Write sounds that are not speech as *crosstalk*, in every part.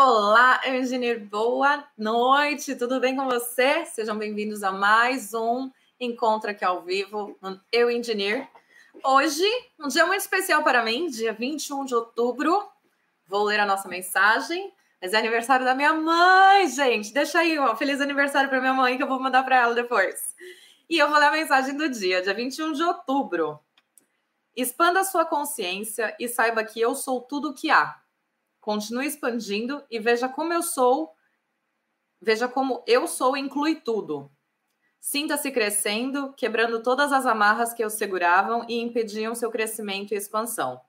Olá, engenheiro, boa noite, tudo bem com você? Sejam bem-vindos a mais um encontro aqui ao vivo no Eu Engineer. Hoje, um dia muito especial para mim, dia 21 de outubro. Vou ler a nossa mensagem, mas é aniversário da minha mãe, gente. Deixa aí, ó, feliz aniversário para minha mãe que eu vou mandar para ela depois. E eu vou ler a mensagem do dia, dia 21 de outubro. Expanda sua consciência e saiba que eu sou tudo o que há Continue expandindo e veja como eu sou. Veja como eu sou inclui tudo. Sinta-se crescendo, quebrando todas as amarras que o seguravam e impediam seu crescimento e expansão.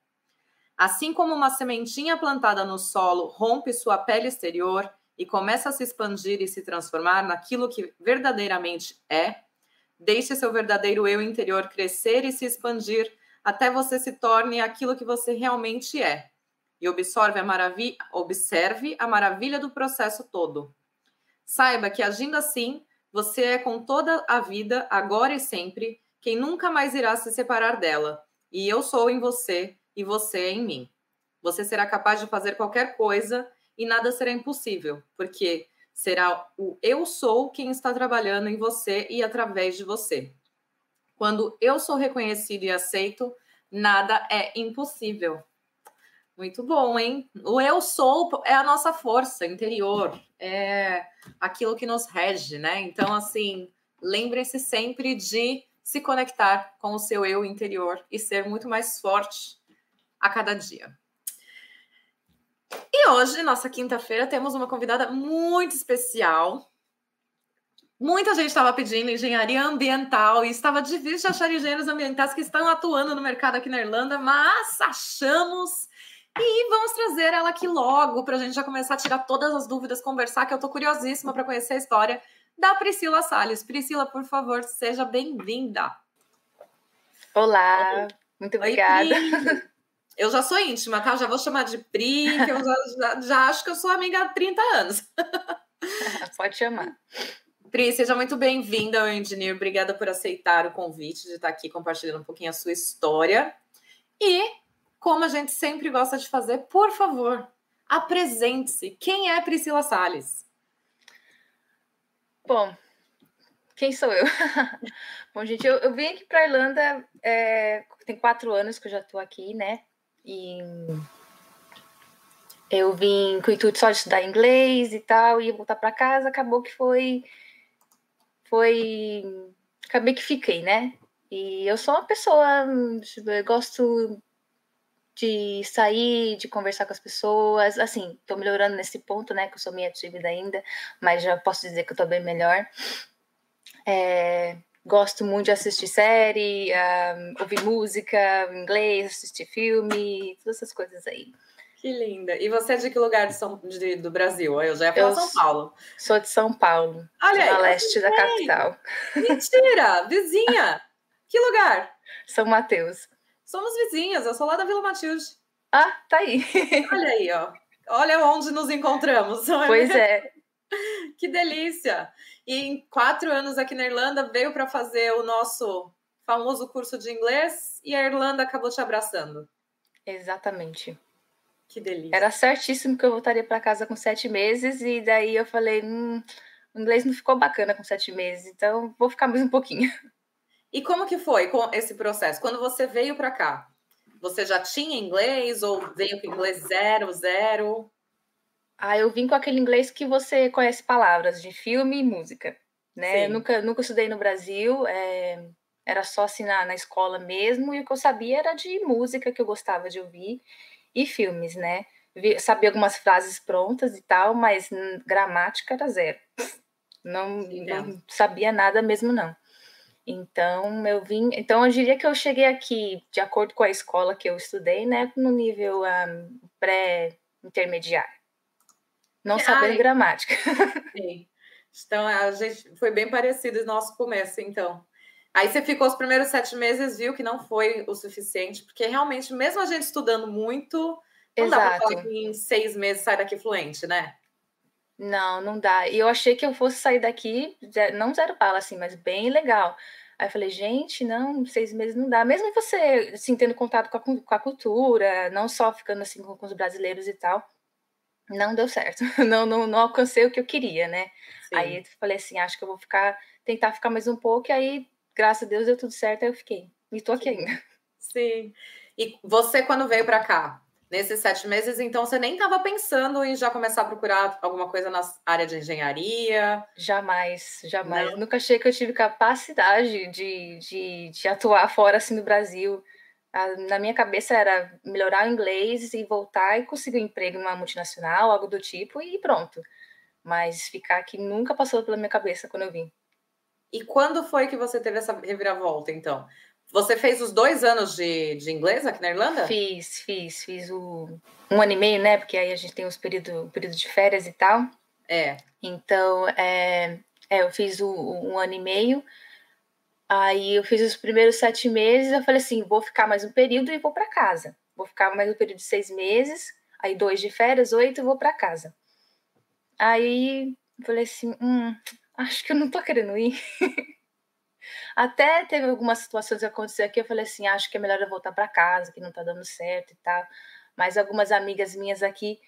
Assim como uma sementinha plantada no solo rompe sua pele exterior e começa a se expandir e se transformar naquilo que verdadeiramente é, deixe seu verdadeiro eu interior crescer e se expandir até você se torne aquilo que você realmente é e observe a, maravilha, observe a maravilha do processo todo. Saiba que agindo assim, você é com toda a vida, agora e sempre, quem nunca mais irá se separar dela. E eu sou em você e você é em mim. Você será capaz de fazer qualquer coisa e nada será impossível, porque será o eu sou quem está trabalhando em você e através de você. Quando eu sou reconhecido e aceito, nada é impossível. Muito bom, hein? O eu sou é a nossa força interior, é aquilo que nos rege, né? Então, assim, lembre-se sempre de se conectar com o seu eu interior e ser muito mais forte a cada dia. E hoje, nossa quinta-feira, temos uma convidada muito especial. Muita gente estava pedindo engenharia ambiental e estava difícil de achar engenheiros ambientais que estão atuando no mercado aqui na Irlanda, mas achamos e vamos trazer ela aqui logo para a gente já começar a tirar todas as dúvidas, conversar, que eu estou curiosíssima para conhecer a história da Priscila Salles. Priscila, por favor, seja bem-vinda. Olá, muito obrigada. Oi, eu já sou íntima, tá? Já vou chamar de Pri, que eu já, já, já acho que eu sou amiga há 30 anos. *laughs* Pode chamar. Pri, seja muito bem-vinda ao Engineer. Obrigada por aceitar o convite de estar aqui compartilhando um pouquinho a sua história. E como a gente sempre gosta de fazer, por favor, apresente-se. Quem é Priscila Salles? Bom, quem sou eu? *laughs* Bom, gente, eu, eu vim aqui para Irlanda, é, tem quatro anos que eu já estou aqui, né? E eu vim com o intuito só de estudar inglês e tal, ia voltar para casa, acabou que foi. Foi. Acabei que fiquei, né? E eu sou uma pessoa, eu gosto de sair, de conversar com as pessoas. Assim, tô melhorando nesse ponto, né? Que eu sou meio tímida ainda, mas já posso dizer que eu tô bem melhor. É, gosto muito de assistir série, um, ouvir música em inglês, assistir filme, todas essas coisas aí. Que linda. E você é de que lugar de São, de, do Brasil? Eu já ia falar eu São Paulo. Sou de São Paulo. Olha aí. Na leste da capital. Mentira! Vizinha! *laughs* Que lugar? São Mateus. Somos vizinhas, eu sou lá da Vila Matilde. Ah, tá aí. *laughs* Olha aí, ó. Olha onde nos encontramos. É *laughs* pois é. Que delícia! E em quatro anos aqui na Irlanda veio para fazer o nosso famoso curso de inglês e a Irlanda acabou te abraçando. Exatamente. Que delícia. Era certíssimo que eu voltaria para casa com sete meses e daí eu falei, hum, o inglês não ficou bacana com sete meses, então vou ficar mais um pouquinho. *laughs* E como que foi com esse processo? Quando você veio para cá, você já tinha inglês ou veio com inglês zero, zero? Ah, eu vim com aquele inglês que você conhece palavras de filme e música, né? Nunca, nunca estudei no Brasil, é, era só assim na, na escola mesmo, e o que eu sabia era de música que eu gostava de ouvir e filmes, né? Sabia algumas frases prontas e tal, mas gramática era zero. Não, não sabia nada mesmo, não. Então, eu vim. Então, eu diria que eu cheguei aqui, de acordo com a escola que eu estudei, né, no nível um, pré-intermediário. Não ah, sabendo gramática. *laughs* Sim. Então, a gente foi bem parecido no nosso começo, então. Aí você ficou os primeiros sete meses, viu que não foi o suficiente, porque realmente, mesmo a gente estudando muito, não Exato. dá pra falar que em seis meses sai daqui fluente, né? Não, não dá. E eu achei que eu fosse sair daqui, não zero bala, assim, mas bem legal. Aí eu falei, gente, não, seis meses não dá. Mesmo você, assim, tendo contato com a, com a cultura, não só ficando, assim, com, com, os brasileiros e tal. não deu certo. *laughs* Não, não, não alcancei o que eu queria, né? Sim. Aí eu falei assim, acho que eu vou ficar, tentar ficar mais um pouco, e aí, graças a Deus, deu tudo certo, aí eu fiquei. E tô aqui ainda. Sim. E você, quando veio para cá, nesses sete meses, então você nem estava pensando em já começar a procurar alguma coisa na área de engenharia? Jamais, jamais. Não. Nunca achei que eu tive capacidade de, de, de atuar fora assim do Brasil na minha cabeça era melhorar o inglês e voltar e conseguir um emprego numa multinacional, algo do tipo, e pronto. Mas ficar aqui nunca passou pela minha cabeça quando eu vim. E quando foi que você teve essa reviravolta, então? Você fez os dois anos de, de inglês aqui na Irlanda? Fiz, fiz. Fiz o, um ano e meio, né? Porque aí a gente tem os períodos período de férias e tal. É. Então, é, é eu fiz o, um ano e meio. Aí eu fiz os primeiros sete meses, eu falei assim, vou ficar mais um período e vou para casa. Vou ficar mais um período de seis meses, aí dois de férias, oito, e vou para casa. Aí eu falei assim, hum, acho que eu não tô querendo ir. *laughs* Até teve algumas situações que aconteceram aqui, eu falei assim, acho que é melhor eu voltar para casa, que não tá dando certo e tal. Mas algumas amigas minhas aqui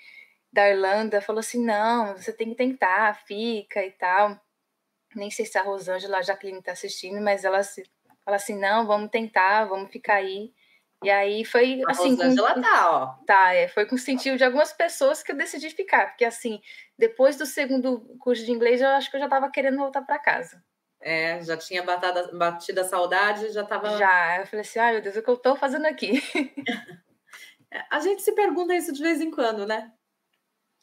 da Irlanda falou assim, não, você tem que tentar, fica e tal nem sei se a Rosângela, a Jacqueline está assistindo, mas ela se, fala assim, não, vamos tentar, vamos ficar aí. E aí foi a assim. Rosângela com, tá, ó. Tá, é, foi com o sentido de algumas pessoas que eu decidi ficar, porque assim, depois do segundo curso de inglês, eu acho que eu já estava querendo voltar para casa. É, já tinha batado, batido a saudade, já estava. Já, eu falei assim, ai meu Deus, o que eu estou fazendo aqui? *laughs* a gente se pergunta isso de vez em quando, né?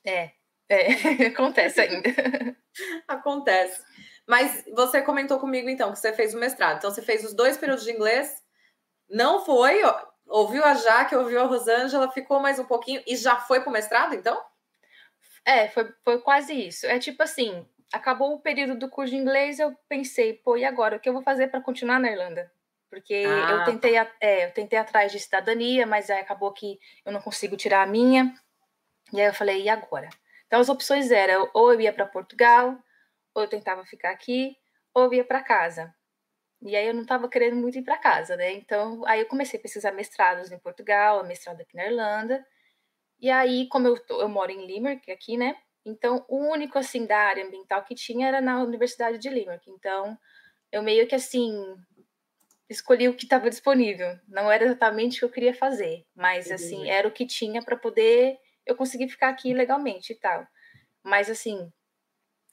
É, é *laughs* acontece ainda. *laughs* acontece. Mas você comentou comigo então que você fez o mestrado. Então você fez os dois períodos de inglês, não foi, ouviu a Jaque, ouviu a Rosângela, ficou mais um pouquinho e já foi para o mestrado, então? É, foi, foi quase isso. É tipo assim, acabou o período do curso de inglês, eu pensei, pô, e agora? O que eu vou fazer para continuar na Irlanda? Porque ah. eu tentei, é, eu tentei atrás de cidadania, mas aí acabou que eu não consigo tirar a minha. E aí eu falei, e agora? Então as opções eram ou eu ia para Portugal, ou eu tentava ficar aqui, ou eu ia para casa. E aí eu não estava querendo muito ir para casa, né? Então, aí eu comecei a pesquisar mestrados em Portugal, mestrado aqui na Irlanda. E aí, como eu, tô, eu moro em Limerick, aqui, né? Então, o único, assim, da área ambiental que tinha era na Universidade de Limerick. Então, eu meio que, assim, escolhi o que estava disponível. Não era exatamente o que eu queria fazer, mas, assim, era o que tinha para poder eu conseguir ficar aqui legalmente e tal. Mas, assim,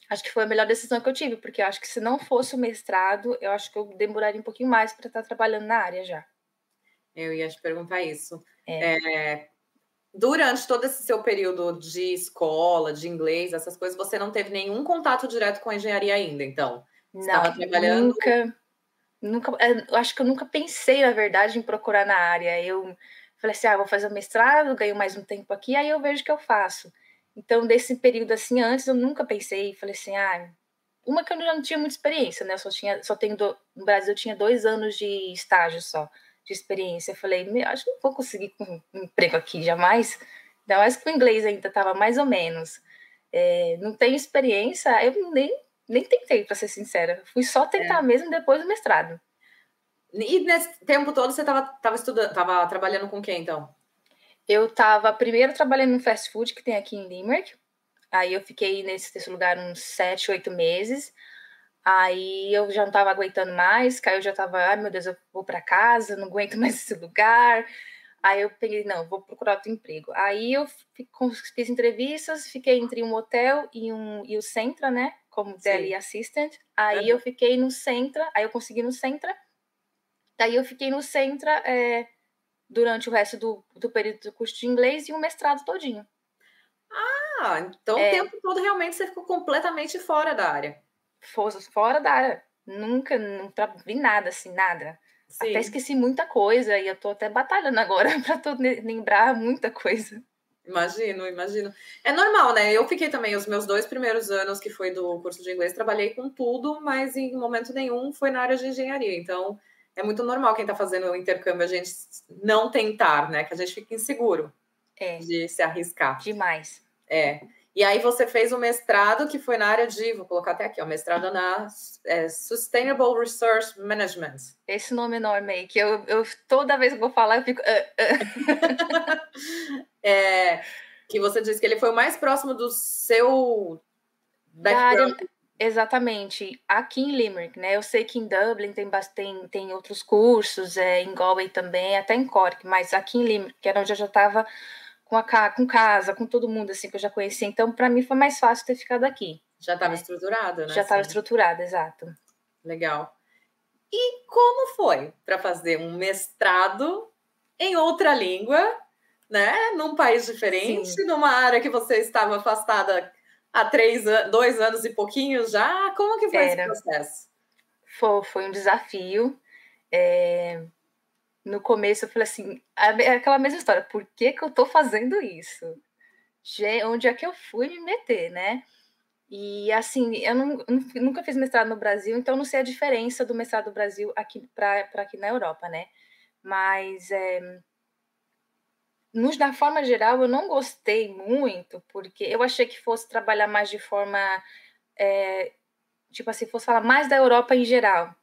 acho que foi a melhor decisão que eu tive, porque eu acho que se não fosse o mestrado, eu acho que eu demoraria um pouquinho mais para estar trabalhando na área já. Eu ia te perguntar isso. É. É, durante todo esse seu período de escola, de inglês, essas coisas, você não teve nenhum contato direto com a engenharia ainda, então? Você não, trabalhando... nunca. Nunca, é, eu acho que eu nunca pensei, na verdade, em procurar na área. Eu falei assim, ah, vou fazer o mestrado, ganho mais um tempo aqui, aí eu vejo o que eu faço. Então, desse período assim, antes eu nunca pensei, falei assim, ah, uma que eu já não tinha muita experiência, né? Eu só tinha, só tenho do, no Brasil eu tinha dois anos de estágio só, de experiência. Eu falei, acho que não vou conseguir um emprego aqui jamais. Ainda mais que o inglês ainda estava mais ou menos. É, não tenho experiência, eu nem, nem tentei, para ser sincera. Fui só tentar é. mesmo depois do mestrado. E nesse tempo todo você estava tava estudando, tava trabalhando com quem então? Eu estava primeiro trabalhando no fast food que tem aqui em Limerick. Aí eu fiquei nesse, nesse lugar uns sete, oito meses. Aí eu já não estava aguentando mais, Caiu já estava, ai meu Deus, eu vou para casa, não aguento *laughs* mais esse lugar. Aí eu peguei, não, vou procurar outro emprego. Aí eu fiz entrevistas, fiquei entre um hotel e, um, e o Centra, né, como Deli Assistant. Aí uhum. eu fiquei no Centra, aí eu consegui no Centra. Daí eu fiquei no Centra é, durante o resto do, do período do curso de inglês e um mestrado todinho. Ah, então é, o tempo todo realmente você ficou completamente fora da área. Fora da área. Nunca, não vi nada assim, nada. Sim. Até esqueci muita coisa e eu tô até batalhando agora *laughs* para lembrar muita coisa. Imagino, imagino. É normal, né? Eu fiquei também os meus dois primeiros anos que foi do curso de inglês, trabalhei com tudo, mas em momento nenhum foi na área de engenharia. Então, é muito normal quem está fazendo o intercâmbio a gente não tentar, né? Que a gente fica inseguro é. de se arriscar. Demais. É. E aí você fez o mestrado que foi na área de, vou colocar até aqui, o mestrado na é, Sustainable Resource Management. Esse nome enorme aí, que eu, eu toda vez que vou falar eu fico. Uh, uh. *laughs* é, Que você disse que ele foi o mais próximo do seu background. Exatamente. Aqui em Limerick, né? Eu sei que em Dublin tem, tem, tem outros cursos, é, em Galway também, até em Cork, mas aqui em Limerick, que era onde eu já estava com, a, com casa, com todo mundo, assim, que eu já conhecia. Então, para mim, foi mais fácil ter ficado aqui. Já estava né? estruturada, né? Já estava estruturada, exato. Legal. E como foi para fazer um mestrado em outra língua, né? Num país diferente, Sim. numa área que você estava afastada há três, dois anos e pouquinho já. Como que foi Era. esse processo? Foi, foi um desafio. É... No começo eu falei assim, aquela mesma história, por que, que eu tô fazendo isso? Onde é que eu fui me meter, né? E assim, eu não, nunca fiz mestrado no Brasil, então não sei a diferença do mestrado do Brasil aqui para aqui na Europa, né? Mas é, no, na forma geral, eu não gostei muito, porque eu achei que fosse trabalhar mais de forma. É, tipo assim, fosse falar mais da Europa em geral,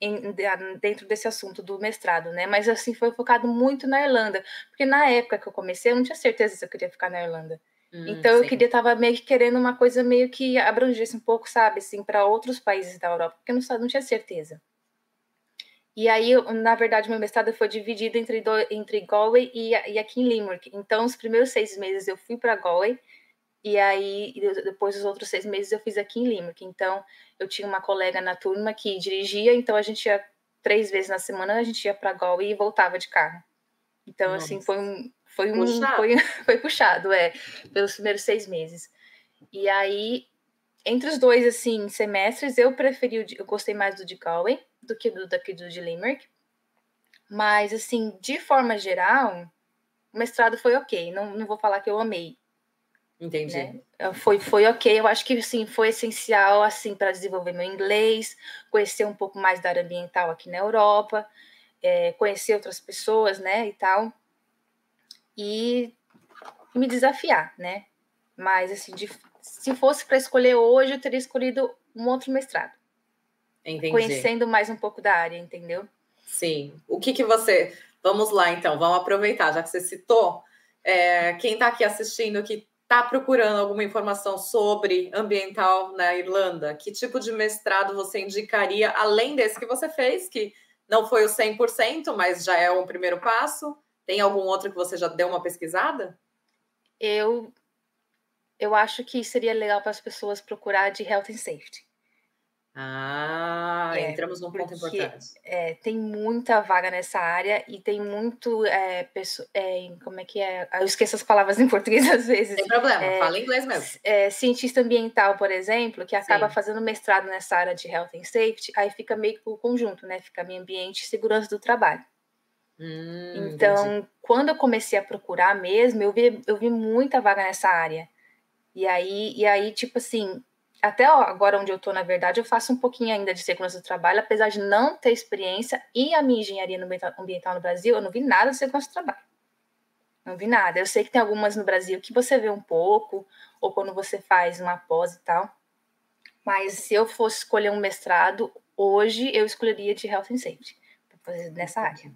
em, dentro desse assunto do mestrado, né? Mas assim, foi focado muito na Irlanda, porque na época que eu comecei, eu não tinha certeza se eu queria ficar na Irlanda. Hum, então sim. eu queria tava meio que querendo uma coisa meio que abrangesse um pouco, sabe, assim, para outros países da Europa, porque eu não, não tinha certeza. E aí, na verdade, meu mestrado foi dividido entre, do, entre Galway e, e aqui em Limerick. Então, os primeiros seis meses eu fui para Galway, e aí depois os outros seis meses eu fiz aqui em Limerick. Então, eu tinha uma colega na turma que dirigia, então a gente ia três vezes na semana, a gente ia para Galway e voltava de carro. Então, Nossa. assim, foi um. Foi, um, puxado. Foi, *laughs* foi puxado, é, pelos primeiros seis meses. E aí, entre os dois, assim, semestres, eu preferi, eu gostei mais do de Galway do que do daqui do de Limerick. Mas, assim, de forma geral, o mestrado foi ok. Não, não vou falar que eu amei. Entendi. Né? Foi, foi ok. Eu acho que, sim, foi essencial, assim, para desenvolver meu inglês, conhecer um pouco mais da área ambiental aqui na Europa, é, conhecer outras pessoas, né, e tal. E me desafiar, né? Mas, assim, de, se fosse para escolher hoje, eu teria escolhido um outro mestrado. Entendi. Conhecendo mais um pouco da área, entendeu? Sim. O que que você... Vamos lá, então. Vamos aproveitar, já que você citou. É, quem está aqui assistindo que está procurando alguma informação sobre ambiental na Irlanda, que tipo de mestrado você indicaria, além desse que você fez, que não foi o 100%, mas já é um primeiro passo? Tem algum outro que você já deu uma pesquisada? Eu eu acho que seria legal para as pessoas procurar de health and safety. Ah, é, entramos num ponto importante. É, tem muita vaga nessa área e tem muito. É, pessoa, é, como é que é? Eu esqueço as palavras em *laughs* português às vezes. Tem problema, é, fala inglês mesmo. É, cientista ambiental, por exemplo, que acaba Sim. fazendo mestrado nessa área de health and safety, aí fica meio que o conjunto, né? Fica meio ambiente e segurança do trabalho. Hum, então, entendi. quando eu comecei a procurar mesmo, eu vi, eu vi muita vaga nessa área. E aí, e aí, tipo assim, até agora onde eu estou, na verdade, eu faço um pouquinho ainda de segurança do trabalho, apesar de não ter experiência e a minha engenharia ambiental no Brasil, eu não vi nada de segurança do trabalho. Não vi nada. Eu sei que tem algumas no Brasil que você vê um pouco, ou quando você faz uma pós e tal. Mas se eu fosse escolher um mestrado, hoje eu escolheria de Health and Safety, para fazer nessa área.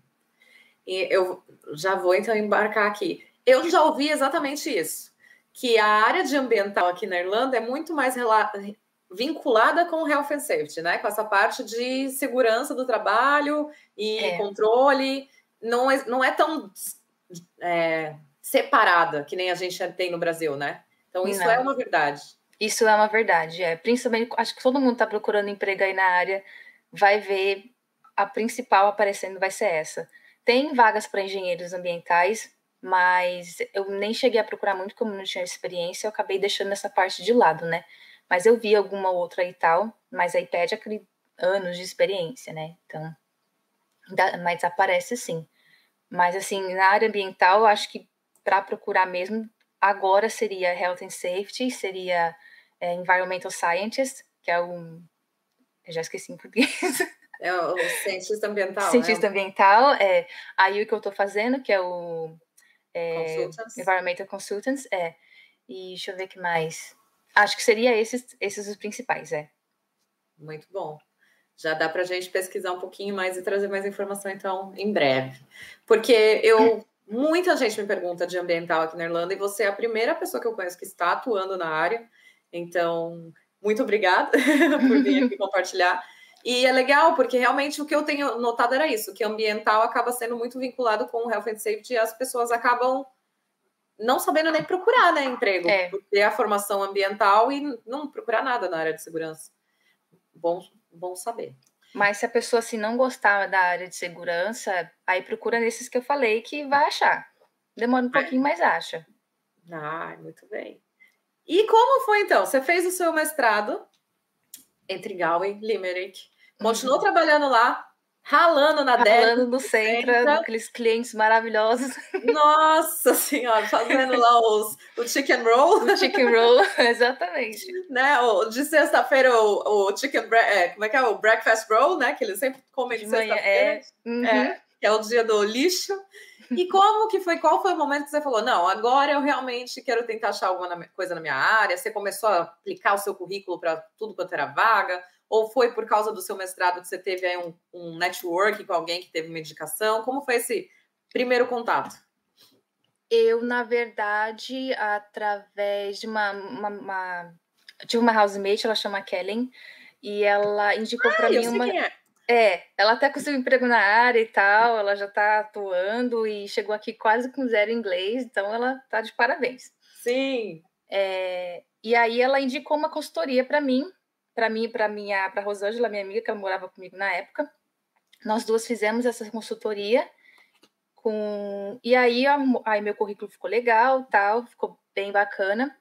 E eu já vou então embarcar aqui. Eu já ouvi exatamente isso que a área de ambiental aqui na Irlanda é muito mais vinculada com o health and safety, né? Com essa parte de segurança do trabalho e é. controle. Não é, não é tão é, separada que nem a gente tem no Brasil, né? Então, isso não. é uma verdade. Isso é uma verdade, é. Principalmente, acho que todo mundo está procurando emprego aí na área, vai ver a principal aparecendo vai ser essa. Tem vagas para engenheiros ambientais, mas eu nem cheguei a procurar muito, como não tinha experiência, eu acabei deixando essa parte de lado, né? Mas eu vi alguma outra e tal, mas aí pede aquele anos de experiência, né? Então, mas aparece sim. Mas assim, na área ambiental, acho que para procurar mesmo, agora seria Health and Safety, seria é, Environmental Scientist, que é um. Eu já esqueci em português. É o cientista ambiental. Cientista né? ambiental, é. Aí o que eu estou fazendo, que é o é, Environmental Consultants, é. E deixa eu ver que mais. Acho que seria esses, esses os principais, é. Muito bom. Já dá para a gente pesquisar um pouquinho mais e trazer mais informação, então, em breve. Porque eu *laughs* Muita gente me pergunta de ambiental aqui na Irlanda e você é a primeira pessoa que eu conheço que está atuando na área. Então, muito obrigada *laughs* por vir aqui compartilhar. E é legal, porque realmente o que eu tenho notado era isso, que ambiental acaba sendo muito vinculado com o health and safety e as pessoas acabam não sabendo nem procurar né, emprego, é. ter a formação ambiental e não procurar nada na área de segurança. Bom, bom saber. Mas se a pessoa assim, não gostar da área de segurança, aí procura nesses que eu falei que vai achar. Demora um é. pouquinho, mas acha. Ah, muito bem. E como foi então? Você fez o seu mestrado entre Galway e Limerick. Continuou uhum. trabalhando lá, ralando na Dell. Ralando no Centra, aqueles clientes maravilhosos. *laughs* Nossa senhora, fazendo lá os, o chicken roll. O chicken roll, *laughs* exatamente. né, o, de sexta-feira o, o chicken, é, como é que é, o breakfast roll, né, que eles sempre comem de, de sexta-feira. É. Uhum. é, que é o dia do lixo. E como que foi, qual foi o momento que você falou, não, agora eu realmente quero tentar achar alguma coisa na minha área? Você começou a aplicar o seu currículo para tudo quanto era vaga? Ou foi por causa do seu mestrado que você teve aí um, um network com alguém que teve uma indicação? Como foi esse primeiro contato? Eu, na verdade, através de uma, uma, uma tive uma housemate, ela chama Kellen, e ela indicou ah, para mim uma. É. é. ela até conseguiu emprego na área e tal, ela já está atuando e chegou aqui quase com zero inglês, então ela tá de parabéns. Sim. É, e aí ela indicou uma consultoria para mim, para mim e para minha para Rosângela, minha amiga que ela morava comigo na época. Nós duas fizemos essa consultoria com e aí aí meu currículo ficou legal, tal, ficou bem bacana.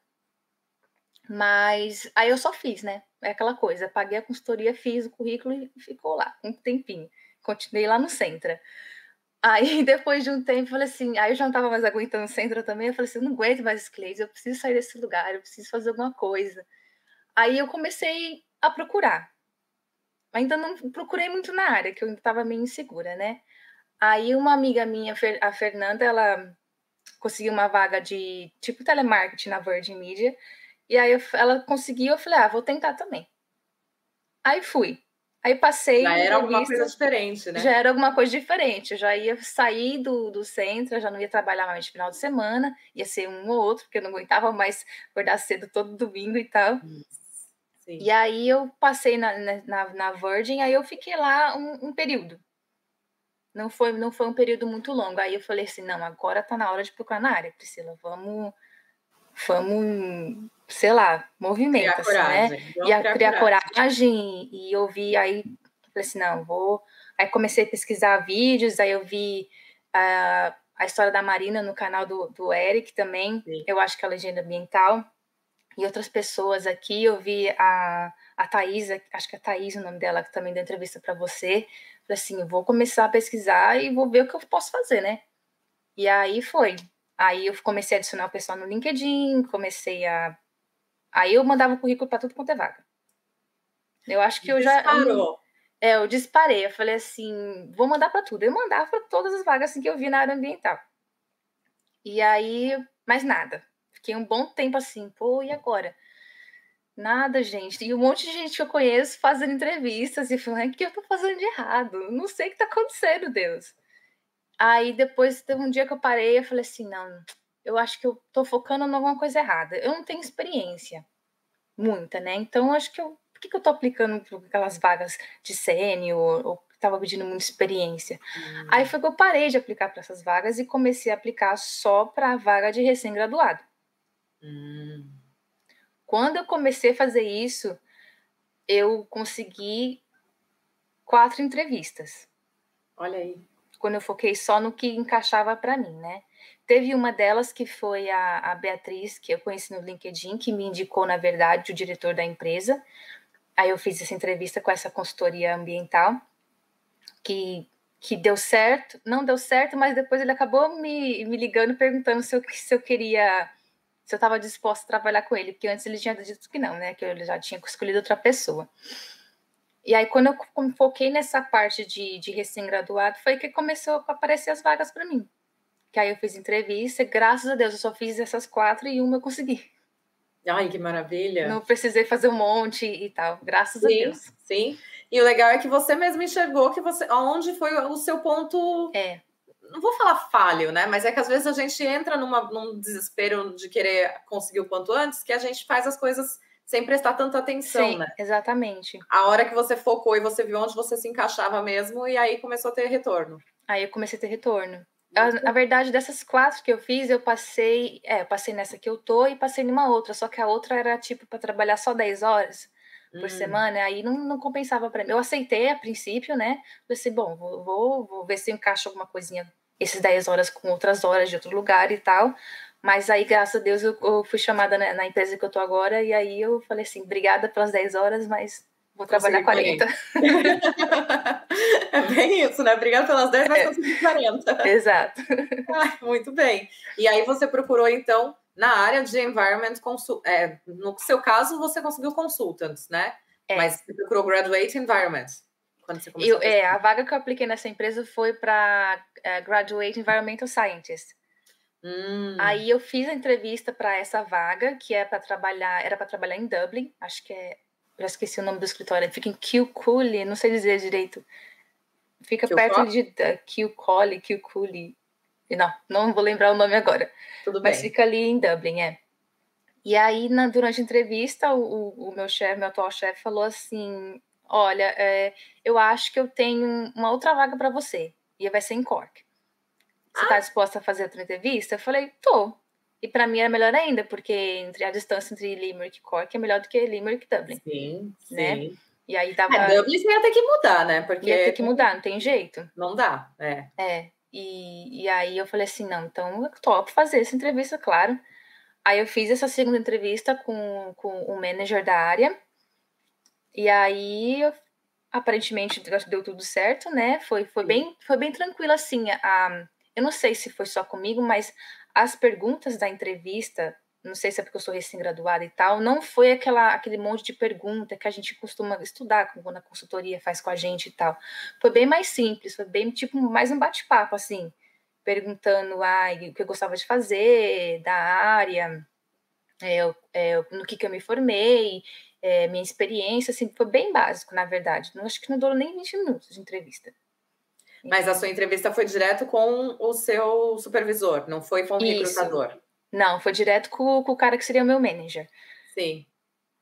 Mas aí eu só fiz, né? É aquela coisa, paguei a consultoria, fiz o currículo e ficou lá um tempinho. Continuei lá no Centra. Aí, *laughs* depois de um tempo, falei assim, aí eu já não estava mais aguentando o Centra também, eu falei assim, eu não aguento mais esse Cleide, eu preciso sair desse lugar, eu preciso fazer alguma coisa. Aí eu comecei a procurar. Ainda não procurei muito na área, que eu estava meio insegura, né? Aí uma amiga minha, a Fernanda, ela conseguiu uma vaga de tipo telemarketing na Virgin Media. E aí eu, ela conseguiu, eu falei, ah, vou tentar também. Aí fui. Aí passei. Já era alguma coisa diferente, né? Já era alguma coisa diferente. Eu já ia sair do, do centro, já não ia trabalhar mais no final de semana, ia ser um ou outro, porque eu não aguentava mais acordar cedo todo domingo e tal. Isso. Sim. E aí eu passei na, na, na Virgin, aí eu fiquei lá um, um, período. Não foi, não foi um período muito longo. Aí eu falei assim, não, agora tá na hora de procurar na área, Priscila. Vamos, vamos, sei lá, movimento, assim, né? e a, criar coragem. coragem e eu vi aí, falei assim, não, vou. Aí comecei a pesquisar vídeos, aí eu vi uh, a história da Marina no canal do, do Eric também. Sim. Eu acho que é a legenda ambiental e outras pessoas aqui. Eu vi a, a Thaís, acho que é a Thaís o nome dela, que também deu entrevista para você. Falei assim, vou começar a pesquisar e vou ver o que eu posso fazer, né? E aí foi. Aí eu comecei a adicionar o pessoal no LinkedIn, comecei a. Aí eu mandava o currículo para tudo quanto é vaga. Eu acho que eu já. Disparou. É, eu disparei. Eu falei assim, vou mandar para tudo. Eu mandava para todas as vagas assim, que eu vi na área ambiental. E aí, mais nada. Fiquei um bom tempo assim, pô, e agora? Nada, gente. E um monte de gente que eu conheço fazendo entrevistas e falando, o que eu tô fazendo de errado? Não sei o que tá acontecendo, Deus. Aí depois teve um dia que eu parei e falei assim, não, eu acho que eu tô focando em alguma coisa errada. Eu não tenho experiência, muita, né? Então acho que eu, por que, que eu tô aplicando para aquelas vagas de sênior ou estava pedindo muita experiência. Hum. Aí foi que eu parei de aplicar para essas vagas e comecei a aplicar só para a vaga de recém-graduado. Hum. Quando eu comecei a fazer isso, eu consegui quatro entrevistas. Olha aí. Quando eu foquei só no que encaixava para mim, né? Teve uma delas que foi a, a Beatriz, que eu conheci no LinkedIn, que me indicou, na verdade, o diretor da empresa. Aí eu fiz essa entrevista com essa consultoria ambiental, que, que deu certo. Não deu certo, mas depois ele acabou me, me ligando, perguntando se eu, se eu queria se eu estava disposta a trabalhar com ele, porque antes ele tinha dito que não, né? Que eu já tinha escolhido outra pessoa. E aí, quando eu foquei nessa parte de, de recém-graduado, foi que começou a aparecer as vagas para mim. Que aí eu fiz entrevista, graças a Deus eu só fiz essas quatro e uma eu consegui. Ai, que maravilha! Não precisei fazer um monte e tal, graças sim, a Deus. Sim, e o legal é que você mesmo enxergou que você, aonde foi o seu ponto é não vou falar falho, né? Mas é que às vezes a gente entra numa, num desespero de querer conseguir o quanto antes, que a gente faz as coisas sem prestar tanta atenção, Sim, né? Exatamente. A hora que você focou e você viu onde você se encaixava mesmo, e aí começou a ter retorno. Aí eu comecei a ter retorno. A, na verdade, dessas quatro que eu fiz, eu passei. É, eu passei nessa que eu tô e passei numa outra. Só que a outra era tipo para trabalhar só 10 horas por hum. semana, aí não, não compensava para mim. Eu aceitei a princípio, né? Falei assim, bom, vou, vou, vou ver se eu encaixo alguma coisinha, esses 10 horas com outras horas de outro lugar e tal. Mas aí, graças a Deus, eu, eu fui chamada na, na, empresa que eu tô agora, e aí eu falei assim, obrigada pelas 10 horas, mas vou trabalhar consegui 40. *laughs* é bem isso, né? Obrigada pelas 10, mas é. consegui 40. Exato. *laughs* Ah, muito bem. E aí você procurou, então, na área de environment, é, no seu caso, você conseguiu consultants, né? É. Mas você procurou graduate environment. Quando você começou eu, a é, a vaga que eu apliquei nessa empresa foi para uh, graduate environmental scientist. Hum. Aí eu fiz a entrevista para essa vaga, que é para trabalhar, era para trabalhar em Dublin, acho que é, já esqueci o nome do escritório, fica em Kilcooley, não sei dizer direito. Fica perto de uh, Kilcooley, Kilcooley. Não, não vou lembrar o nome agora. Tudo bem. Mas fica ali em Dublin, é. E aí, na, durante a entrevista, o, o meu chefe, meu atual chefe, falou assim: Olha, é, eu acho que eu tenho uma outra vaga para você. E vai ser em Cork. Você está ah. disposta a fazer outra entrevista? Eu falei, tô. E para mim era melhor ainda, porque entre a distância entre Limerick e Cork é melhor do que Limerick e Dublin. Sim, né? sim. E aí tava. É, Dublin você ia ter que mudar, né? Porque ia ter que mudar, não tem jeito. Não dá, é. É. E, e aí eu falei assim, não, então eu topo fazer essa entrevista, claro. Aí eu fiz essa segunda entrevista com, com o manager da área. E aí aparentemente deu tudo certo, né? Foi, foi, bem, foi bem tranquilo assim. A, eu não sei se foi só comigo, mas as perguntas da entrevista, não sei se é porque eu sou recém-graduada e tal, não foi aquela, aquele monte de pergunta que a gente costuma estudar quando a consultoria faz com a gente e tal. Foi bem mais simples, foi bem tipo mais um bate-papo, assim, perguntando ah, o que eu gostava de fazer, da área, é, é, no que, que eu me formei, é, minha experiência, assim, foi bem básico, na verdade. Não acho que não durou nem 20 minutos de entrevista. Mas a sua entrevista foi direto com o seu supervisor, não foi com o Isso. recrutador? Não, foi direto com, com, o cara que seria o meu manager. Sim.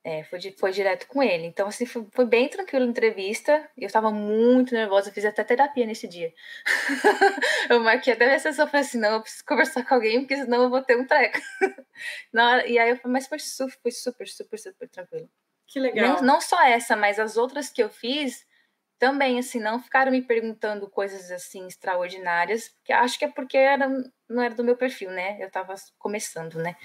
É, foi, foi direto com ele. Então, assim, foi, foi bem tranquilo a entrevista. Eu estava muito nervosa, eu fiz até terapia nesse dia. *laughs* eu marquei até minha sessão, falei assim, não, eu preciso conversar com alguém, porque senão eu vou ter um treco. *laughs* e aí eu falei, mas foi super, foi super, super, super tranquilo. Que legal. Não, não só essa, mas as outras que eu fiz, também, assim, não ficaram me perguntando coisas, assim, extraordinárias, que acho que é porque era, não era do meu perfil, né? Eu estava começando, né?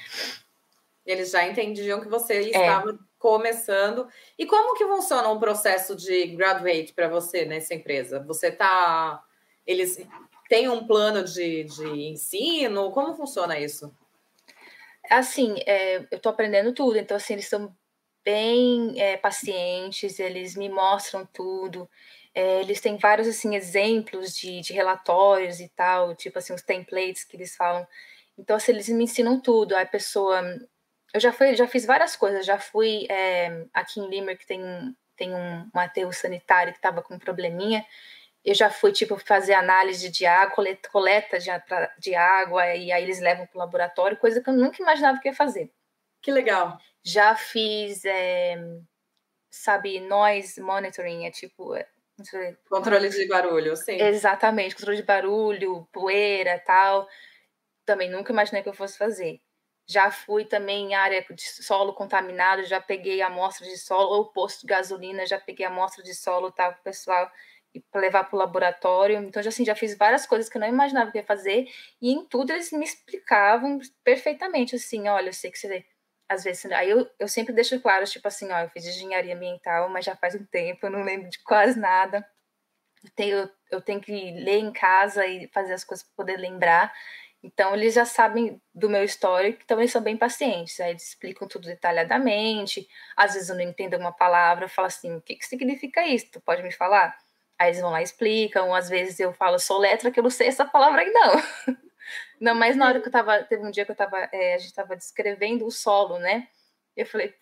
Eles já entendiam que você é. estava é. começando. E como que funciona um processo de graduate para você nessa empresa? Você tá... Eles têm um plano de, de ensino? Como funciona isso? Assim, é, eu estou aprendendo tudo, então, assim, eles estão bem é, pacientes, eles me mostram tudo. É, eles têm vários assim exemplos de, de, relatórios e tal, tipo assim os templates que eles falam. Então assim, eles me ensinam tudo. A pessoa, eu já fui, já fiz várias coisas. Já fui é, aqui em Limerick tem tem um, um aterro sanitário que estava com um probleminha. Eu já fui tipo fazer análise de água, coleta, coleta de, de água e aí eles levam para o laboratório, coisa que eu nunca imaginava que ia fazer. Que legal. Já fiz, é, sabe, noise monitoring, é tipo. É, controle de barulho, sim. Exatamente, controle de barulho, poeira tal. Também nunca imaginei que eu fosse fazer. Já fui também em área de solo contaminado, já peguei amostra de solo, ou posto de gasolina, já peguei amostra de solo tal, para o pessoal para levar para o laboratório. Então, já, assim, já fiz várias coisas que eu não imaginava que ia fazer, e em tudo eles me explicavam perfeitamente, assim, olha, eu sei que você às vezes, aí eu, eu sempre deixo claro, tipo assim, ó, eu fiz engenharia ambiental, mas já faz um tempo, eu não lembro de quase nada. Eu tenho, eu tenho que ler em casa e fazer as coisas para poder lembrar. Então, eles já sabem do meu histórico, então eles são bem pacientes. Aí eles explicam tudo detalhadamente. Às vezes eu não entendo uma palavra, eu falo assim: o que, que significa isso? Tu pode me falar? Aí eles vão lá e explicam. Às vezes eu falo, sou letra, que eu não sei essa palavra aí, não. *laughs* Não, mas na hora que eu tava, teve um dia que eu tava, é, a gente tava descrevendo o solo, né? Eu falei,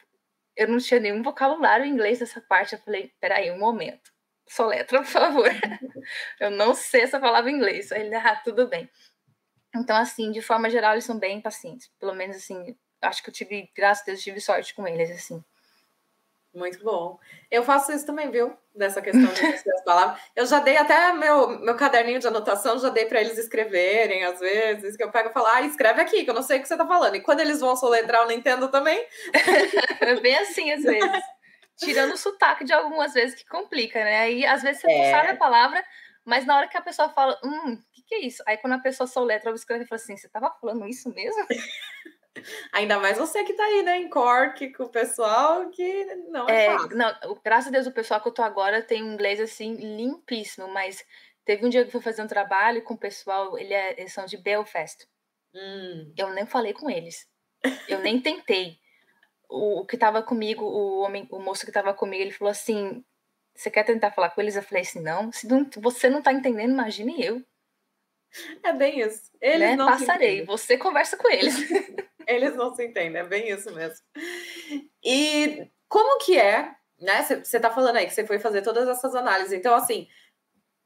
eu não tinha nenhum vocabulário em inglês nessa parte. Eu falei, peraí, um momento. soletra, por favor. *laughs* eu não sei essa palavra em inglês. Aí ele, ah, tudo bem. Então, assim, de forma geral, eles são bem pacientes. Pelo menos, assim, acho que eu tive, graças a Deus, tive sorte com eles, assim. Muito bom. Eu faço isso também, viu? Dessa questão das palavras. Eu já dei até meu, meu caderninho de anotação, já dei para eles escreverem, às vezes, que eu pego e falo, ah, escreve aqui, que eu não sei o que você tá falando. E quando eles vão soletrar, eu não entendo também. É *laughs* bem assim, às vezes. Tirando o sotaque de algumas vezes que complica, né? Aí, às vezes, você é. não sabe a palavra, mas na hora que a pessoa fala, hum, o que, que é isso? Aí, quando a pessoa soletra, eu escrevo e falo assim, você tava falando isso mesmo? *laughs* Ainda mais você que tá aí, né, em Cork, com o pessoal que não é, é fácil. Não, graças a Deus, o pessoal que eu tô agora tem um inglês, assim, limpíssimo, mas teve um dia que eu fui fazer um trabalho com o pessoal, ele é, eles são de Belfast. Hum. Eu nem falei com eles. Eu nem tentei. O, o que tava comigo, o homem, o moço que tava comigo, ele falou assim: Você quer tentar falar com eles? Eu falei assim: Não, se não, você não tá entendendo, imagine eu. É bem isso. Eles né? não Passarei, você conversa com eles. *laughs* *laughs* Eles não se entendem, é bem isso mesmo. E como que é, né? Você tá falando aí que você foi fazer todas essas análises. Então, assim,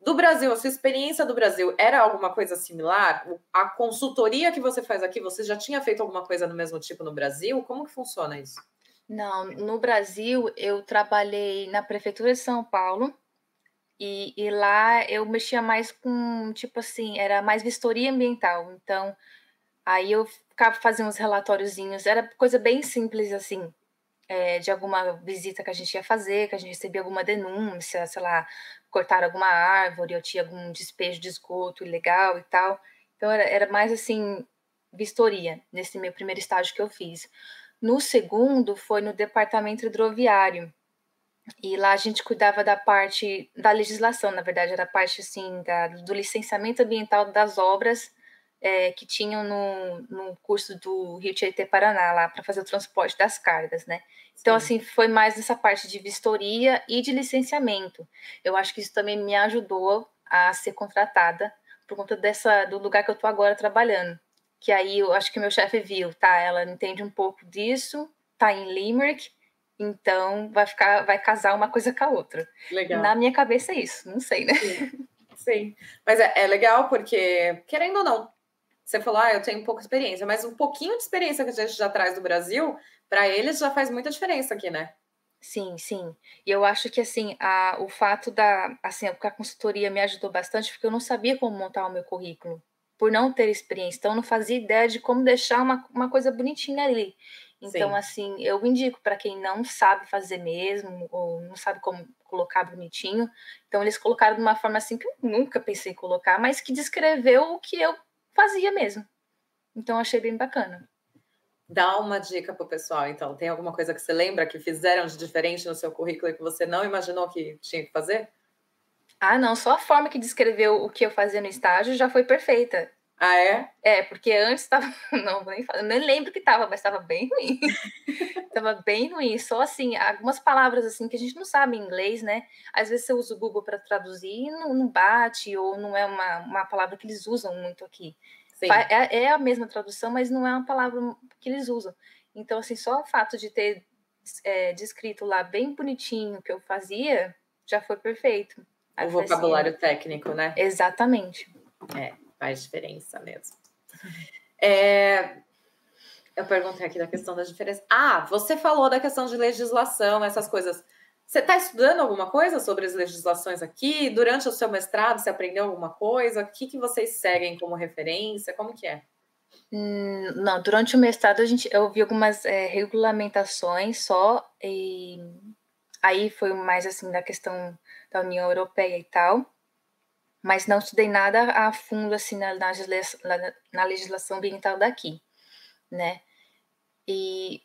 do Brasil, a sua experiência do Brasil era alguma coisa similar? A consultoria que você faz aqui, você já tinha feito alguma coisa do mesmo tipo no Brasil? Como que funciona isso? Não, no Brasil eu trabalhei na prefeitura de São Paulo e, e lá eu mexia mais com, tipo assim, era mais vistoria ambiental. Então, Aí eu ficava fazendo uns relatóriozinhos, era coisa bem simples assim, é, de alguma visita que a gente ia fazer, que a gente recebia alguma denúncia, sei lá, cortaram alguma árvore, ou tinha algum despejo de esgoto ilegal e tal. Então era, era mais assim, vistoria, nesse meu primeiro estágio que eu fiz. No segundo foi no departamento hidroviário. E lá a gente cuidava da parte da legislação, na verdade, era a parte assim da, do licenciamento ambiental das obras é, que tinham no, no curso do Rio Tietê Paraná, lá para fazer o transporte das cargas, né? Então, Sim. assim, foi mais nessa parte de vistoria e de licenciamento. Eu acho que isso também me ajudou a ser contratada por conta dessa do lugar que eu estou agora trabalhando. Que aí eu acho que meu chefe viu, tá? Ela entende um pouco disso, tá em Limerick, então vai ficar, vai casar uma coisa com a outra. Legal. Na minha cabeça é isso, não sei, né? Sim. Sim. Mas é, é legal porque, querendo ou não, você falou, ah, eu tenho pouca experiência, mas um pouquinho de experiência que a gente já traz do Brasil, para eles já faz muita diferença aqui, né? Sim, sim. E eu acho que assim, a, o fato da, assim, a consultoria me ajudou bastante porque eu não sabia como montar o meu currículo, por não ter experiência. Então, eu não fazia ideia de como deixar uma, uma coisa bonitinha ali. Então, sim. assim, eu indico para quem não sabe fazer mesmo, ou não sabe como colocar bonitinho. Então, eles colocaram de uma forma assim que eu nunca pensei em colocar, mas que descreveu o que eu fazia mesmo. Então achei bem bacana. Dá uma dica pro pessoal, então. Tem alguma coisa que você lembra que fizeram de diferente no seu currículo e que você não imaginou que tinha que fazer? Ah, não, só a forma que descreveu o que eu fazia no estágio já foi perfeita. Ah, é? É, porque antes estava. *laughs* Não, nem, nem lembro que estava, mas estava bem ruim. *laughs* Tava bem ruim. Só assim, algumas palavras assim que a gente não sabe em inglês, né? Às vezes você usa o Google para traduzir e não, não, bate, ou não é uma, uma palavra que eles usam muito aqui. É, é a mesma tradução, mas não é uma palavra que eles usam. Então, assim, só o fato de ter é, descrito lá bem bonitinho o que eu fazia já foi perfeito. O vocabulário assim, técnico, né? Exatamente. É, faz diferença mesmo. É, eu perguntei aqui da questão da diferença. Ah, você falou da questão de legislação, essas coisas. Você está estudando alguma coisa sobre as legislações aqui? Durante o seu mestrado, você aprendeu alguma coisa? O que, que vocês seguem como referência? Como que é? Hum, não, durante o mestrado a gente, eu vi algumas é, regulamentações só, e aí foi mais assim da questão da União Europeia e tal, mas não estudei nada a fundo assim na, na, na legislação ambiental daqui né? E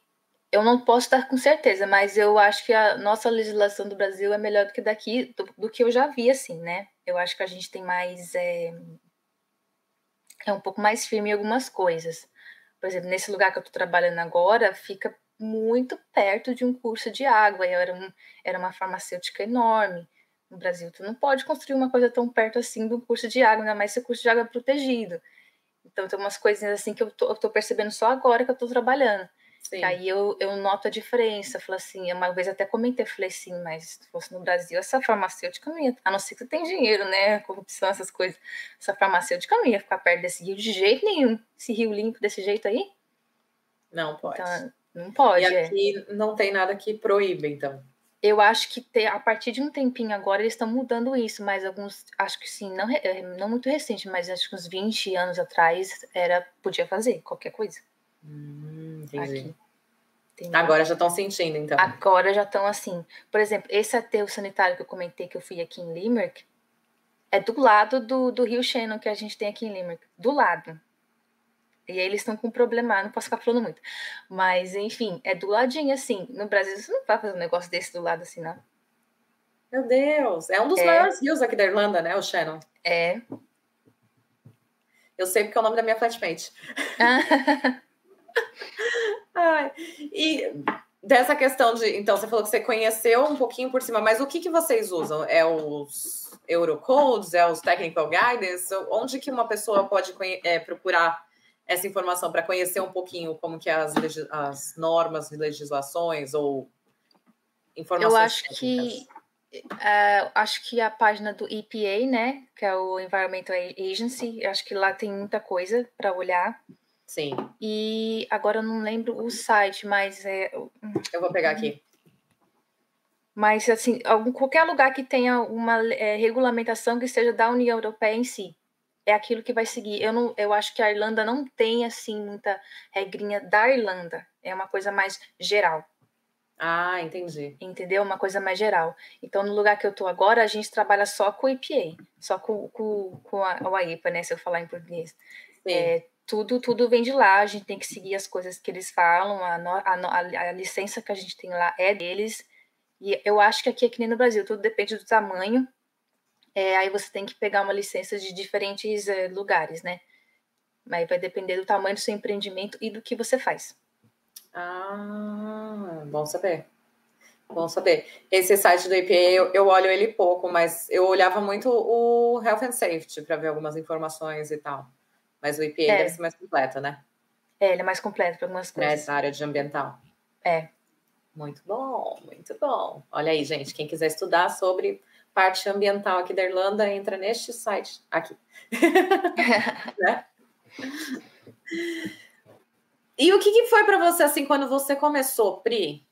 eu não posso estar com certeza, mas eu acho que a nossa legislação do Brasil é melhor do que daqui, do, do que eu já vi, assim, né? Eu acho que a gente tem mais. É, é um pouco mais firme em algumas coisas. Por exemplo, nesse lugar que eu estou trabalhando agora, fica muito perto de um curso de água. Era, um, era uma farmacêutica enorme. No Brasil, tu não pode construir uma coisa tão perto assim do curso de água, ainda mais se o curso de água é protegido. Então tem umas coisinhas assim que eu tô, eu tô percebendo só agora que eu tô trabalhando. Sim. Aí eu, eu noto a diferença. Falei assim, uma vez até comentei, falei assim, mas se fosse no Brasil, essa farmacêutica não ia, a não ser que você tem dinheiro, né? Corrupção, essas coisas. Essa farmacêutica não ia ficar perto desse rio de jeito nenhum. Esse rio limpo desse jeito aí. Não pode. Então, não pode. E é. aqui é. não tem nada que proíba, então. Eu acho que ter, a partir de um tempinho agora eles estão mudando isso, mas alguns, acho que sim, não, é, não muito recente, mas acho que uns 20 anos atrás era podia fazer qualquer coisa. Hum, entendi. Agora já estão sentindo, então. Agora já estão assim. Por exemplo, esse aterro sanitário que eu comentei que eu fui aqui em Limerick é do lado do, do rio Shannon que a gente tem aqui em Limerick. Do lado. E aí eles estão com um problema, não posso ficar falando muito. Mas, enfim, é do ladinho, assim. No Brasil, você não vai fazer um negócio desse do lado assim, não. Meu Deus! É um dos é. maiores rios aqui da Irlanda, né? O Shannon. É. Eu sei porque é o nome da minha flatmate. *laughs* Ai, e dessa questão de. Então, você falou que você conheceu um pouquinho por cima, mas o que, que vocês usam? É os Eurocodes? É os Technical Guidance? Onde que uma pessoa pode é, procurar essa informação para conhecer um pouquinho como que é as, as normas, legislações ou informações? Eu acho técnicas? que. Uh, acho que a página do EPA, né, que é o Environmental Agency, acho que lá tem muita coisa para olhar. Sim. E agora eu não lembro o site, mas é. Eu vou pegar aqui. Mas, assim, algum, qualquer lugar que tenha uma é, regulamentação que seja da União Europeia em si, é aquilo que vai seguir. Eu, não, eu acho que a Irlanda não tem, assim, muita regrinha da Irlanda. É uma coisa mais geral. Ah, entendi. Entendeu? Uma coisa mais geral. Então, no lugar que eu tô agora, a gente trabalha só com o EPA, só com, com, com a, a IPA, né? Se eu falar em português. É, tudo, tudo vem de lá, a gente tem que seguir as coisas que eles falam, a, a, a, licença que a gente tem lá é deles. E eu acho que aqui é que nem no Brasil, tudo depende do tamanho. É, aí você tem que pegar uma licença de diferentes é, lugares, né? Mas vai depender do tamanho do seu empreendimento e do que você faz. Ah, bom saber. Bom saber. Esse site do EPA, eu, eu olho ele pouco, mas eu olhava muito o Health and Safety para ver algumas informações e tal. Mas o IPA é. deve ser mais completo, né? É, ele é mais completo para algumas coisas. Nessa área de ambiental. É. Muito bom, muito bom. Olha aí, gente, quem quiser estudar sobre parte ambiental aqui da Irlanda, entra neste site aqui. *laughs* né? E o que, que foi para você assim quando você começou, Pri?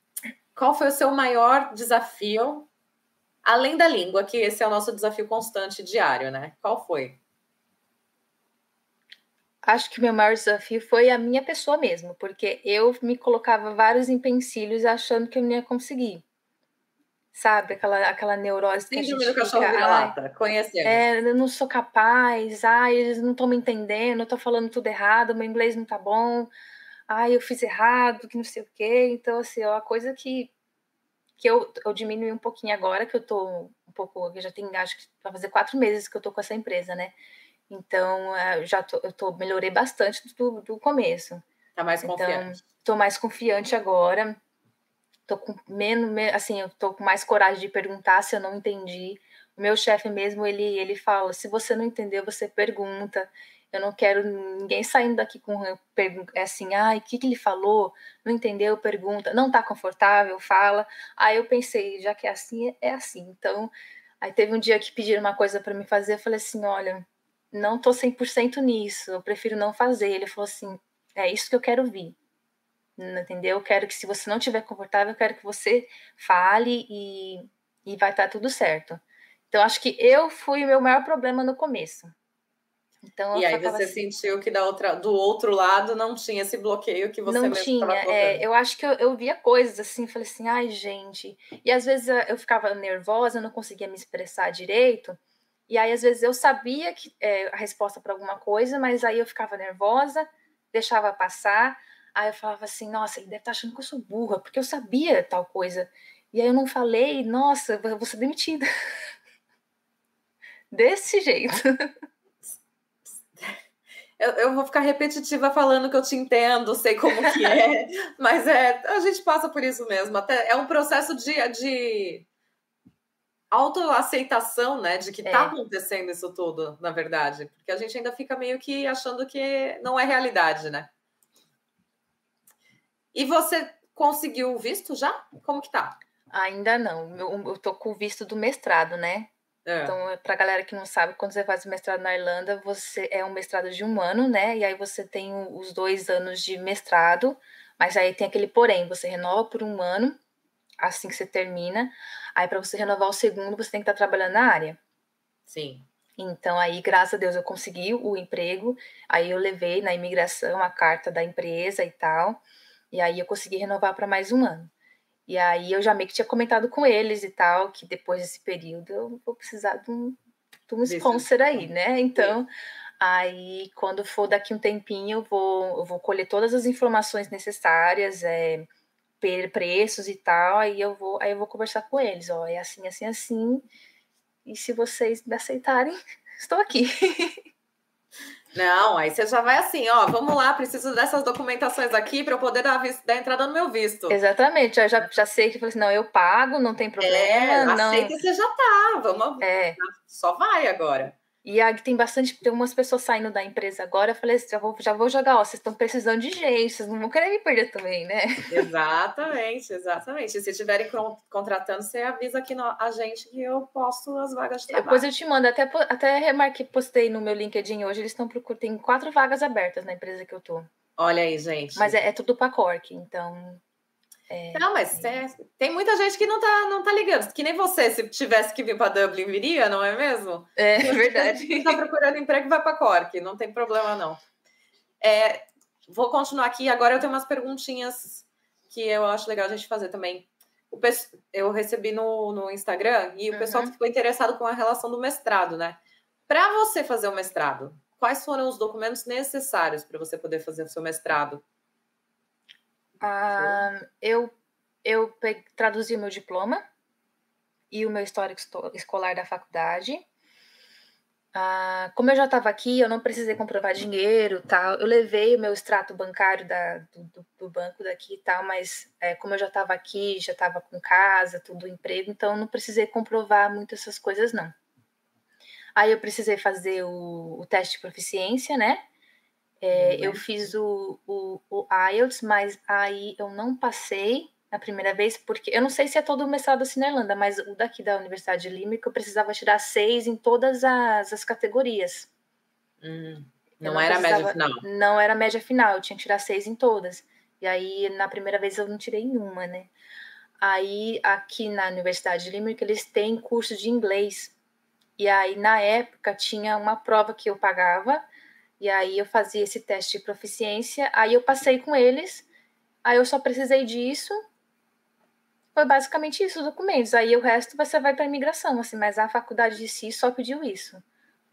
Qual foi o seu maior desafio? Além da língua, que esse é o nosso desafio constante diário, né? Qual foi? Acho que o meu maior desafio foi a minha pessoa mesmo, porque eu me colocava vários empecilhos achando que eu não ia conseguir. Sabe, aquela, aquela neurose que a gente fica, conhecendo. É, eu não sou capaz, ai, eles não estão me entendendo, eu estou falando tudo errado, meu inglês não tá bom, ai, eu fiz errado, que não sei o quê. Então, assim, é uma coisa que, que eu, eu diminui um pouquinho agora, que eu tô um pouco, eu já tenho, acho que vai fazer quatro meses que eu tô com essa empresa, né? Então, eh, já tô, eu tô, melhorei bastante do, do começo. Tá mais então, confiante. Tô mais confiante agora. Tô com menos, assim, eu tô com mais coragem de perguntar se eu não entendi. O meu chefe mesmo, ele, ele fala, se você não entendeu, você pergunta. Eu não quero ninguém saindo daqui com é assim, ai, o que, que ele falou? Não entendeu? Pergunta. Não tá confortável? Fala. Aí eu pensei, já que é assim, é assim. Então, aí teve um dia que pediram uma coisa para me fazer, eu falei assim, olha, não tô 100% nisso, eu prefiro não fazer. Ele falou assim: é isso que eu quero ouvir. Entendeu? Eu quero que, se você não estiver confortável, eu quero que você fale e, e vai estar tá tudo certo. Então, acho que eu fui o meu maior problema no começo. Então, e aí você assim, sentiu que da outra, do outro lado não tinha esse bloqueio que você não tinha. É, eu acho que eu, eu via coisas assim, falei assim, ai gente. E às vezes eu ficava nervosa, eu não conseguia me expressar direito. E aí, às vezes, eu sabia que é, a resposta para alguma coisa, mas aí eu ficava nervosa, deixava passar. Aí eu falava assim, nossa, ele deve estar tá achando que eu sou burra, porque eu sabia tal coisa. E aí eu não falei, nossa, eu vou ser demitida. *laughs* Desse jeito. *laughs* Eu, eu, vou ficar repetitiva falando que eu te entendo, sei como que é, *laughs* mas é, a gente passa por isso mesmo. Até é um processo de, de autoaceitação, né, de que está é. acontecendo isso tudo, na verdade, porque a gente ainda fica meio que achando que não é realidade, né? E você conseguiu o visto já? Como que tá? Ainda não. Eu, eu tô com o visto do mestrado, né? É. Então, para galera que não sabe, quando você faz o mestrado na Irlanda, você é um mestrado de um ano, né? E aí você tem os dois anos de mestrado, mas aí tem aquele porém, você renova por um ano, assim que você termina. Aí, para você renovar o segundo, você tem que estar tá trabalhando na área. Sim. Então, aí, graças a Deus, eu consegui o emprego. Aí, eu levei na imigração a carta da empresa e tal. E aí, eu consegui renovar para mais um ano. E aí eu já meio que tinha comentado com eles e tal, que depois desse período eu vou precisar de um, de um sponsor aí, né? Então, aí quando for daqui um tempinho, eu vou, eu vou colher todas as informações necessárias, é, preços e tal, aí eu vou, aí eu vou conversar com eles, ó, é assim, assim, assim. E se vocês me aceitarem, *laughs* estou aqui. *laughs* Não, aí você já vai assim, ó, vamos lá, preciso dessas documentações aqui para eu poder dar, dar entrada no meu visto. Exatamente, eu já, já sei que assim, não, eu pago, não tem problema. É, não... aceita e você já tá, vamos, é. só vai agora. E aí tem bastante, tem umas pessoas saindo da empresa agora, eu falei assim, já vou, já vou jogar, ó, vocês estão precisando de gente, vocês não vão querer me perder também, né? Exatamente, exatamente. Se estiverem contratando, você avisa aqui no, a gente que eu posto as vagas de trabalho. Depois eu te mando, até, até remarquei, postei no meu LinkedIn hoje, eles estão procurando, tem quatro vagas abertas na empresa que eu tô. Olha aí, gente. Mas é, é tudo para Cork, então é, não, mas é, tem muita gente que não tá, não tá ligando. Que nem você, se tivesse que vir para Dublin, viria, não é mesmo? É *laughs* verdade. Quem tá procurando emprego vai para Cork, não tem problema não. É, vou continuar aqui. Agora eu tenho umas perguntinhas que eu acho legal a gente fazer também. O, eu recebi no, no Instagram e o uhum. pessoal ficou interessado com a relação do mestrado, né? Para você fazer o mestrado, quais foram os documentos necessários para você poder fazer o seu mestrado? Ah, eu eu traduzi o meu diploma e o meu histórico escolar da faculdade. Ah, como eu já estava aqui, eu não precisei comprovar dinheiro tal. Eu levei o meu extrato bancário da, do, do banco daqui e tal, mas é, como eu já estava aqui, já estava com casa, tudo emprego, então não precisei comprovar muito essas coisas, não. Aí eu precisei fazer o, o teste de proficiência, né? É, eu fiz o, o, o, IELTS, mas aí eu não passei na primeira vez, porque eu não sei se é todo o mestrado assim na Irlanda, mas o daqui da Universidade de Limerick eu precisava tirar seis em todas as, as categorias. Hum, não, não, era média final? Não era média final, eu tinha que tirar seis em todas. E aí, na primeira vez, eu não tirei nenhuma, né? Aí, aqui na Universidade de Limerick, eles têm curso de inglês. E aí, na época, tinha uma prova que eu pagava, e aí eu fazia esse teste de proficiência, aí eu passei com eles, aí eu só precisei disso. Foi basicamente isso, os documentos. Aí o resto você vai para a imigração, assim, mas a faculdade de si só pediu isso.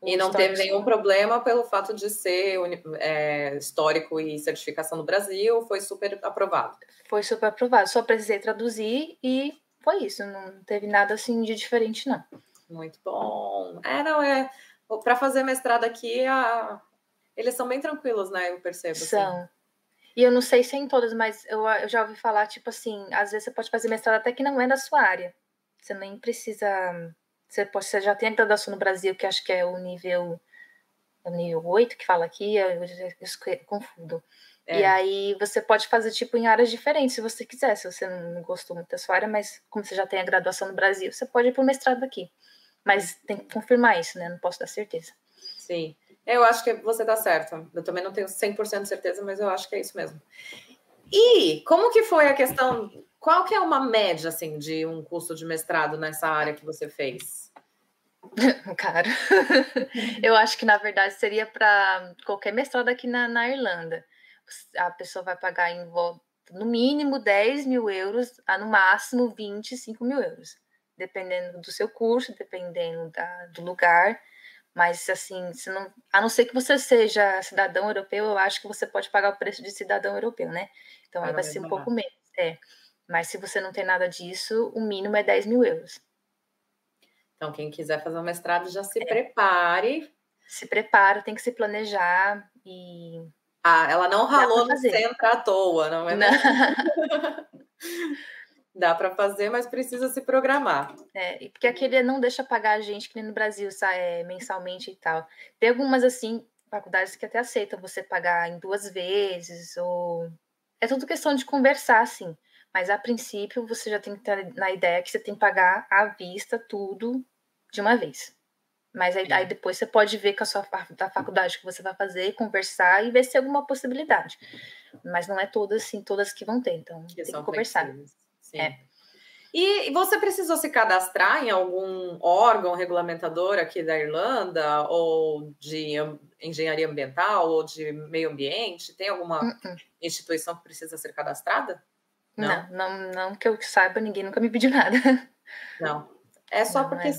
E não teve nenhum problema pelo fato de ser é, histórico e certificação no Brasil, foi super aprovado. Foi super aprovado, só precisei traduzir e foi isso, não teve nada assim de diferente, não. Muito bom. É, não, é. Para fazer mestrado aqui, a, eles são bem tranquilos, né? Eu percebo. Assim. São. Assim. E eu não sei se é em todas, mas eu, eu já ouvi falar, tipo assim, às vezes você pode fazer mestrado até que não é da sua área. Você nem precisa. Você, pode, você já tem a graduação no Brasil, que acho que é o nível. O nível 8 que fala aqui, eu, eu, eu confundo. É. E aí você pode fazer tipo em áreas diferentes, se você quiser, se você não gostou muito da sua área, mas como você já tem a graduação no Brasil, você pode ir para o mestrado aqui. Mas tem que confirmar isso, né? Não posso dar certeza. Sim. Eu acho que você está certo. Eu também não tenho 100% de certeza, mas eu acho que é isso mesmo. E como que foi a questão? Qual que é uma média assim de um curso de mestrado nessa área que você fez? *laughs* Cara, *laughs* eu acho que na verdade seria para qualquer mestrado aqui na, na Irlanda. A pessoa vai pagar em volta, no mínimo 10 mil euros, a no máximo 25 mil euros, dependendo do seu curso, dependendo da, do lugar. Mas, assim, se não, a não ser que você seja cidadão europeu, eu acho que você pode pagar o preço de cidadão europeu, né? Então, aí vai ser um pouco menos. É. Mas se você não tem nada disso, o mínimo é 10 mil euros. Então, quem quiser fazer um mestrado, já se é. prepare. Se prepara, tem que se planejar e. Ah, ela não ralou no centro à toa, não é? Não. *laughs* *laughs* Dá para fazer, mas precisa se programar. É, porque aquele não deixa pagar a gente, que nem no Brasil, sabe, é, mensalmente e tal. Tem algumas, assim, faculdades que até aceitam você pagar em duas vezes, ou é tudo questão de conversar, sim. Mas a princípio você já tem que ter na ideia que você tem que pagar à vista tudo de uma vez. Mas aí, aí, depois você pode ver com a sua da faculdade que você vai fazer, conversar e ver se tem alguma possibilidade. Mas não é todas, assim, todas que vão ter, então que tem que conversar. Sim. É. E você precisou se cadastrar em algum órgão regulamentador aqui da Irlanda, ou de engenharia ambiental, ou de meio ambiente? Tem alguma uh -uh. instituição que precisa ser cadastrada? Não. não, não, não que eu saiba, ninguém nunca me pediu nada. *laughs* Não. É só não, porque é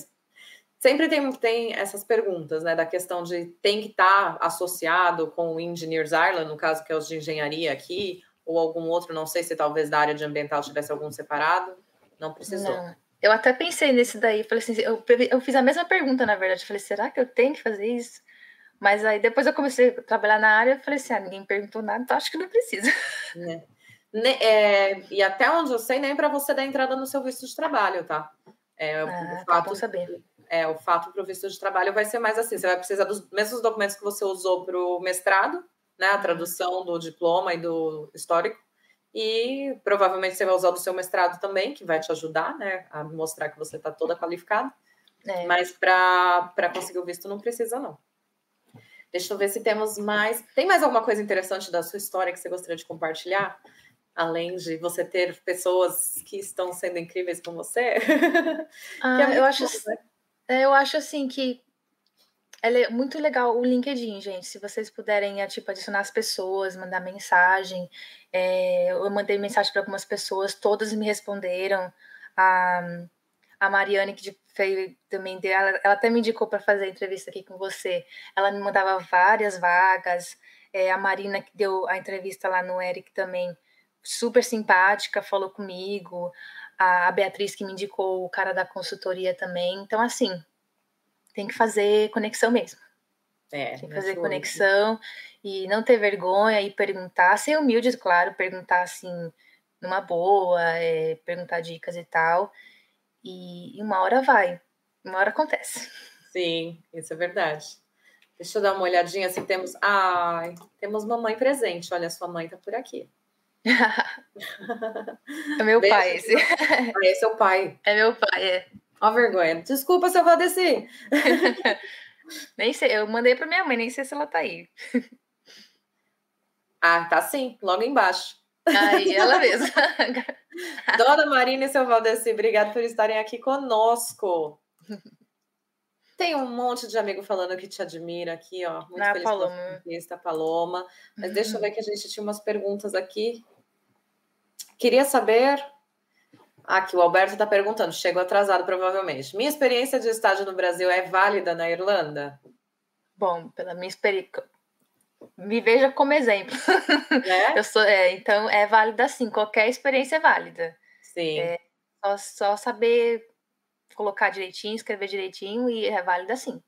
sempre tem, tem essas perguntas, né, da questão de tem que estar tá associado com o Engineers Ireland, no caso que é os de engenharia aqui, ou algum outro, não sei se talvez da área de ambiental tivesse algum separado, não precisou. Não. Eu até pensei nesse daí, falei assim, eu, eu fiz a mesma pergunta, na verdade, falei, será que eu tenho que fazer isso? Mas aí depois eu comecei a trabalhar na área, eu falei assim, ah, ninguém perguntou nada, então acho que não precisa. *laughs* É. É, e até onde eu sei, nem para você dar entrada no seu visto de trabalho, tá? É, ah, o tá fato, saber é, o fato para o visto de trabalho vai ser mais assim: você vai precisar dos mesmos documentos que você usou para o mestrado, né? A tradução do diploma e do histórico. E provavelmente você vai usar do seu mestrado também, que vai te ajudar, né? A mostrar que você está toda qualificada. É. Mas para conseguir o visto não precisa, não. Deixa eu ver se temos mais. Tem mais alguma coisa interessante da sua história que você gostaria de compartilhar? Além de você ter pessoas que estão sendo incríveis com você? *laughs* Ah, é eu acho. Bom, né? É, eu acho assim que é muito legal o LinkedIn, gente. Se vocês puderem, é, tipo, adicionar as pessoas, mandar mensagem. É, eu mandei mensagem para algumas pessoas, todas me responderam. A, a Mariane, que fez também, ela, ela até me indicou para fazer a entrevista aqui com você. Ela me mandava várias vagas. É, a Marina, que deu a entrevista lá no Eric também, super simpática, falou comigo a Beatriz que me indicou o cara da consultoria também. Então, assim, tem que fazer conexão mesmo. É, tem que fazer conexão e não ter vergonha e perguntar, ser humilde, claro, perguntar assim, numa boa, é, perguntar dicas e tal. E, e uma hora vai, uma hora acontece. Sim, isso é verdade. Deixa eu dar uma olhadinha se temos. Ai, temos mamãe presente. Olha, sua mãe tá por aqui. *laughs* é meu Beijo. pai esse. Ah, esse é o pai. É meu pai, é. Ó, vergonha. Desculpa se eu vou descer. *laughs* nem sei, eu mandei para minha mãe, nem sei se ela tá aí. ah, tá sim, logo embaixo. Aí, ela mesma. *laughs* Dona Marina e seu Valdeci, obrigado por estarem aqui conosco. Tem um monte de amigo falando que te admira aqui, ó. Muito Na feliz Paloma. Conquista, Paloma. Mas uhum. deixa eu uhum. ver que a gente tinha umas perguntas aqui. Queria saber. Aqui, o Alberto está perguntando, chegou atrasado provavelmente. Minha experiência de estágio no Brasil é válida na Irlanda? Bom, pela minha experiência. Me veja como exemplo. *laughs* É? Eu sou, é, então, é válida sim, qualquer experiência é válida. Sim. É só, só saber colocar direitinho, escrever direitinho e é válida sim.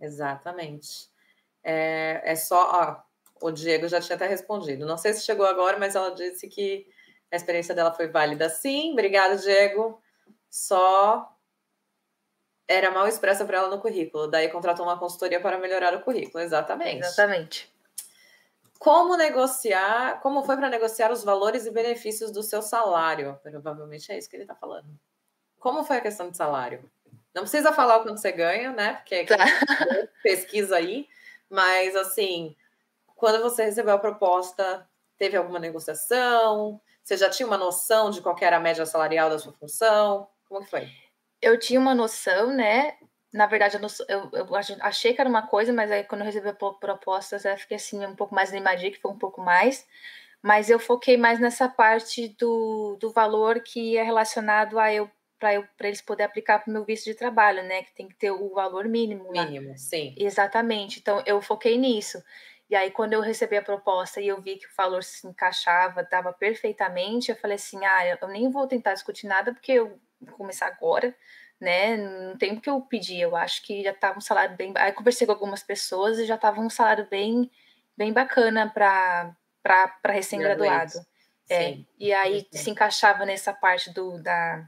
Exatamente. É, é só. Ó, o Diego já tinha até respondido. Não sei se chegou agora, mas ela disse que a experiência dela foi válida sim. Obrigada, Diego. Só era mal expressa para ela no currículo. Daí contratou uma consultoria para melhorar o currículo. Exatamente. Exatamente. Como negociar? Como foi para negociar os valores e benefícios do seu salário? Provavelmente é isso que ele está falando. Como foi a questão de salário? Não precisa falar o quanto você ganha, né? Porque tá. *laughs* pesquisa aí. Mas assim, quando você recebeu a proposta, teve alguma negociação? Você já tinha uma noção de qual era a média salarial da sua função? Como que foi? Eu tinha uma noção, né? Na verdade, eu, eu, achei que era uma coisa, mas aí quando eu recebi a proposta, eu fiquei assim um pouco mais animadinha, que foi um pouco mais. Mas eu foquei mais nessa parte do, do valor que é relacionado a eu para eles poder aplicar para o meu visto de trabalho, né? Que tem que ter o valor mínimo. Mínimo, lá. sim. Exatamente. Então eu foquei nisso. E aí, quando eu recebi a proposta e eu vi que o valor se encaixava, dava perfeitamente, eu falei assim: ah, eu nem vou tentar discutir nada, porque eu vou começar agora, né? Não tem o que eu pedir, eu acho que já estava um salário bem. Aí, conversei com algumas pessoas e já estava um salário bem, bem bacana para recém-graduado. É, e aí se encaixava nessa parte do, da,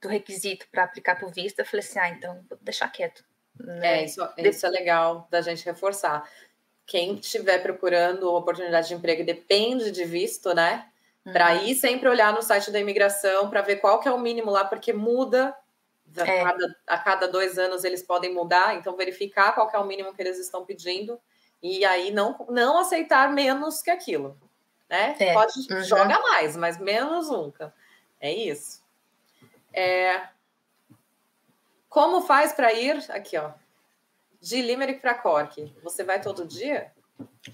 do requisito para aplicar para o visto, eu falei assim, ah, então vou deixar quieto. Né? É, isso, isso é legal da gente reforçar. Quem estiver procurando oportunidade de emprego depende de visto, né? Para uhum. ir sempre olhar no site da imigração para ver qual que é o mínimo lá, porque muda. A, é. cada, a cada dois anos eles podem mudar, então verificar qual que é o mínimo que eles estão pedindo e aí não, não aceitar menos que aquilo. Né? É. Pode uhum. joga mais, mas menos nunca. É isso. É... Como faz para ir aqui, ó? De Limerick para Cork. Você vai todo dia?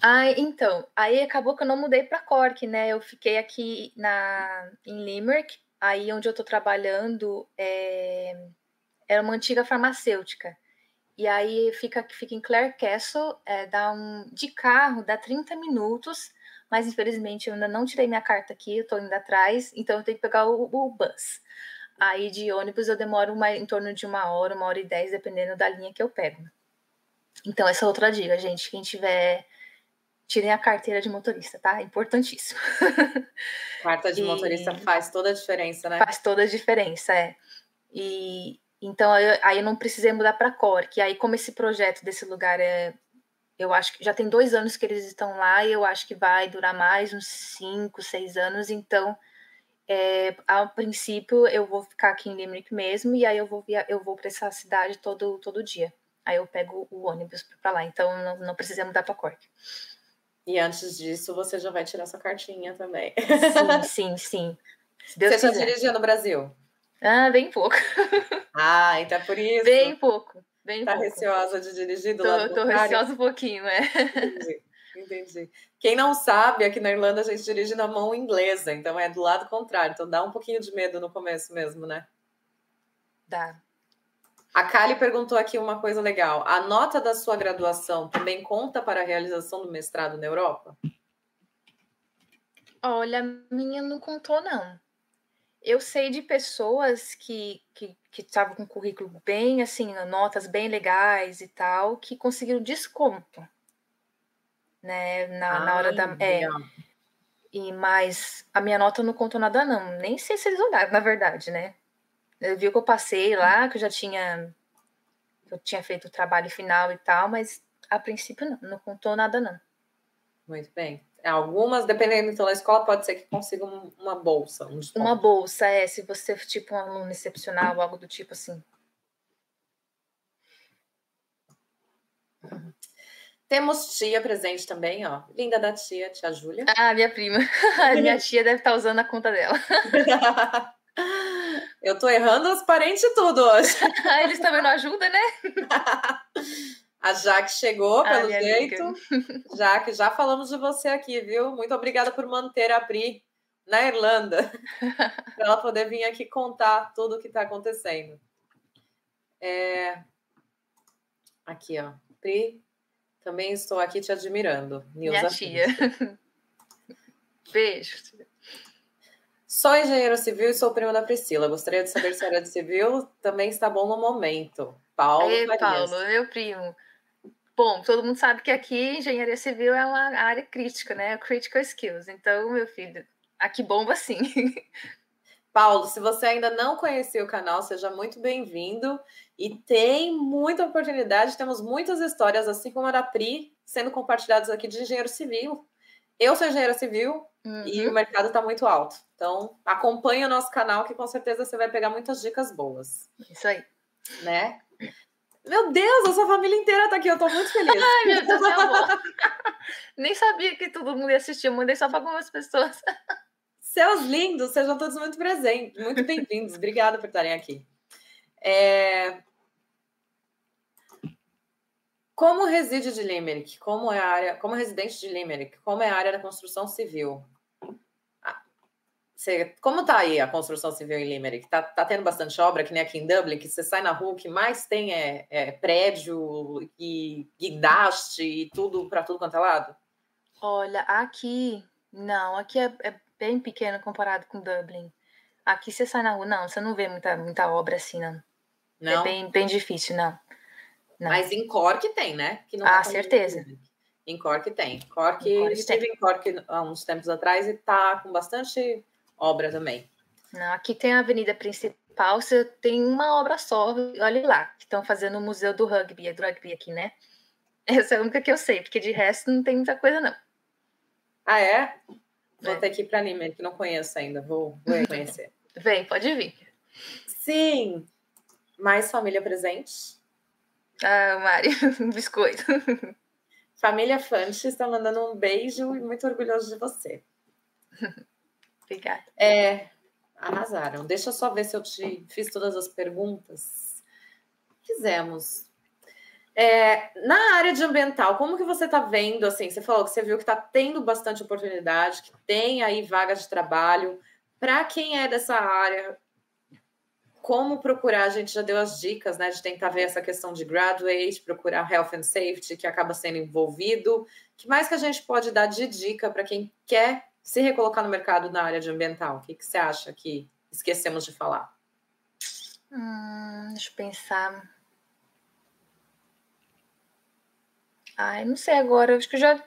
Ah, então, aí acabou que eu não mudei para Cork, né? Eu fiquei aqui na em Limerick, aí onde eu tô trabalhando é, era uma antiga farmacêutica. E aí fica fica em Clare Castle, é, dá um de carro dá 30 minutos, mas infelizmente eu ainda não tirei minha carta aqui, eu tô indo atrás, então eu tenho que pegar o, o bus. Aí de ônibus eu demoro uma, em torno de uma hora, uma hora e dez, dependendo da linha que eu pego. Então, essa é outra dica, gente. Quem tiver. Tirem a carteira de motorista, tá? Importantíssimo. *laughs* Carta de e... motorista faz toda a diferença, né? Faz toda a diferença, é. E então aí, aí eu não precisei mudar para Cork. E aí, como esse projeto desse lugar é. Eu acho que já tem dois anos que eles estão lá e eu acho que vai durar mais uns cinco, seis anos. Então, é, a princípio, eu vou ficar aqui em Limerick mesmo e aí eu vou, via, eu vou para essa cidade todo, todo dia. Aí eu pego o ônibus para lá. Então não, não precisa mudar para Cork. E antes disso, você já vai tirar sua cartinha também. Sim, *laughs* sim, sim. Deus você quiser. já dirigiu no Brasil? Ah, bem pouco. *laughs* Ah, então é por isso. Bem pouco. Bem tá pouco. receosa de dirigir do tô, lado Tô receosa um pouquinho, é. Entendi, entendi. Quem não sabe, aqui na Irlanda a gente dirige na mão inglesa, então é do lado contrário. Então dá um pouquinho de medo no começo mesmo, né? Dá. A Kali perguntou aqui uma coisa legal. A nota da sua graduação também conta para a realização do mestrado na Europa? Olha, minha não contou, não. Eu sei de pessoas que que estavam com currículo bem, assim, notas bem legais e tal, que conseguiram desconto, né, na, na hora da... É, e, mas a minha nota não contou nada, não. Nem sei se eles olharam, na verdade, né? Eu vi que eu passei lá, que eu já tinha. Eu tinha feito o trabalho final e tal, mas a princípio não, não contou nada, não. Muito bem. Algumas, dependendo então da escola, pode ser que consiga uma bolsa. Um uma bolsa, é, se você for tipo um aluno excepcional, algo do tipo assim. Temos tia presente também, ó. Linda da tia, tia Júlia. Ah, minha prima. A *laughs* minha tia deve estar usando a conta dela. *laughs* Eu tô errando os parentes tudo hoje. *laughs* Eles também não ajudam, né? A Jaque chegou, ah, pelo jeito. Amiga. *laughs* Jaque, já falamos de você aqui, viu? Muito obrigada por manter a Pri na Irlanda, *laughs* para ela poder vir aqui contar tudo o que está acontecendo. É... Aqui, ó. Pri, também estou aqui te admirando. Nilza Minha tia. Beijo. Sou engenheiro civil e sou prima da Priscila. Gostaria de saber se a área de civil também está bom no momento. Paulo Ei, Paulo, meu primo. Bom, todo mundo sabe que aqui engenharia civil é uma área crítica, né? Critical skills. Então, meu filho, aqui bomba sim. *laughs* Paulo, se você ainda não conhecia o canal, seja muito bem-vindo. E tem muita oportunidade, temos muitas histórias, assim como a da Pri, sendo compartilhadas aqui de engenheiro civil. Eu sou engenheiro civil uhum. e o mercado está muito alto. Então, acompanhe o nosso canal que com certeza você vai pegar muitas dicas boas. Isso aí. Né? Meu Deus, a sua família inteira tá aqui, eu tô muito feliz. *laughs* Ai, meu Deus, meu amor. Nem sabia que todo mundo ia assistir, eu mandei só para algumas pessoas. Seus lindos, sejam todos muito presentes, muito bem-vindos. Obrigada por estarem aqui. É... Como reside de Limerick? Como é a área, como residente de Limerick? Como é a área da construção civil? Você, como tá aí a construção civil em Limerick? Tá, tá tendo bastante obra, que nem aqui em Dublin, que você sai na rua, o que mais tem é, é prédio e guindaste e tudo para tudo quanto é lado? Olha, aqui, não, aqui é, é, bem pequeno comparado com Dublin. Aqui você sai na rua, não, você não vê muita, muita obra assim, não. É não? É bem, bem difícil, não. Não. Mas em Cork tem, né? Que não é ah, certeza. Em Cork tem. Cork, em Cork estive tem. em Cork há uns tempos atrás e tá com bastante obra também. Não, aqui tem a avenida principal, você tem uma obra só, olha lá, que estão fazendo o Museu do Rugby, é do rugby aqui, né? *laughs* Essa é a única que eu sei, porque de resto não tem muita coisa, não. Ah, é? Vou é. ter que ir para Lima, que não conheço ainda. Vou, vou conhecer. *laughs* Vem, pode vir. Sim. Mais família presente? Ah, Mari, um *laughs* biscoito. Família Fantes está mandando um beijo e muito orgulhoso de você. Obrigada. É, arrasaram. Deixa eu só ver se eu te fiz todas as perguntas. Fizemos. É, na área de ambiental, como que você está vendo, assim, você falou que você viu que está tendo bastante oportunidade, que tem aí vagas de trabalho. Para quem é dessa área, como procurar, a gente já deu as dicas, né, de tentar ver essa questão de graduate, procurar health and safety, que acaba sendo envolvido. que mais que a gente pode dar de dica para quem quer se recolocar no mercado na área de ambiental? O que, que você acha que esquecemos de falar? Hum, deixa eu pensar. Ai, não sei agora. Acho que eu já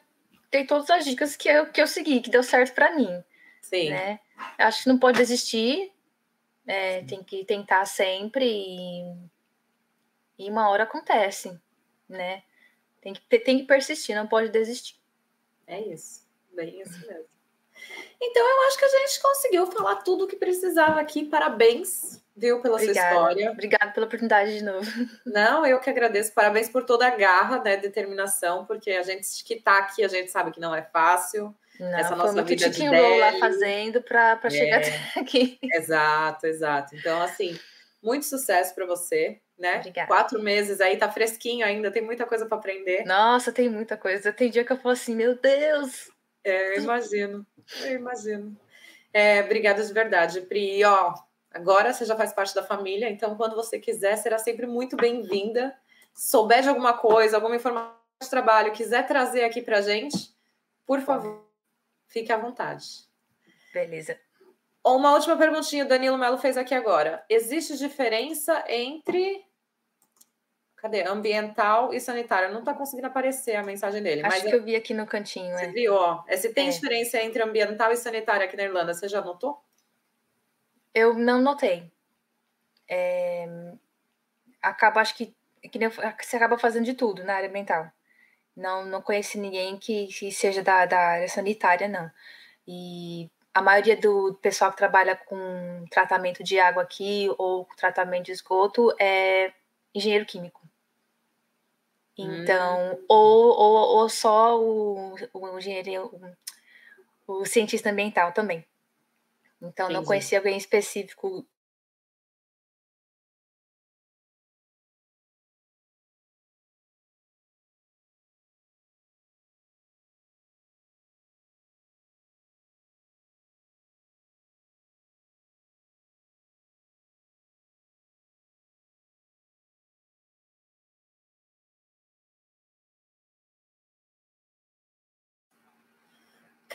dei todas as dicas que eu, que eu segui, que deu certo para mim. Sim. Né? Acho que não pode desistir. É, tem que tentar sempre e, e uma hora acontece, né? Tem que, tem que persistir, não pode desistir. É isso, bem isso mesmo. Então, eu acho que a gente conseguiu falar tudo o que precisava aqui. Parabéns, viu, pela Obrigada. sua história. Obrigada pela oportunidade de novo. *laughs* Não, eu que agradeço. Parabéns por toda a garra, né, determinação, porque a gente que está aqui, a gente sabe que não é fácil. Não, Essa nossa muito vida de lá fazendo para é. chegar até *laughs* aqui. Exato, exato. Então, assim, muito sucesso para você, né? Obrigada. Quatro meses aí, tá fresquinho ainda, tem muita coisa para aprender. Nossa, tem muita coisa. Tem dia que eu falo assim, meu Deus, é, eu imagino, eu imagino. É, obrigada de verdade, Pri. E, ó, agora você já faz parte da família, então quando você quiser, será sempre muito bem-vinda. Souber de alguma coisa, alguma informação de trabalho, quiser trazer aqui pra gente, por favor, fique à vontade. Beleza. Uma última perguntinha, o Danilo Melo fez aqui agora. Existe diferença entre Cadê? Ambiental e sanitário. Não está conseguindo aparecer a mensagem dele. Acho que eu vi aqui no cantinho. Você é. viu, ó. É, se tem é. diferença entre ambiental e sanitário aqui na Irlanda, você já notou? Eu não notei. É... Acaba, acho que, que você acaba fazendo de tudo na área ambiental. Não, não conheci ninguém que, que seja da, da área sanitária, não. E a maioria do pessoal que trabalha com tratamento de água aqui ou tratamento de esgoto é engenheiro químico. Então, hum. ou, ou, ou só o, o engenheiro, o, o cientista ambiental também. Então, Entendi. não conhecia alguém específico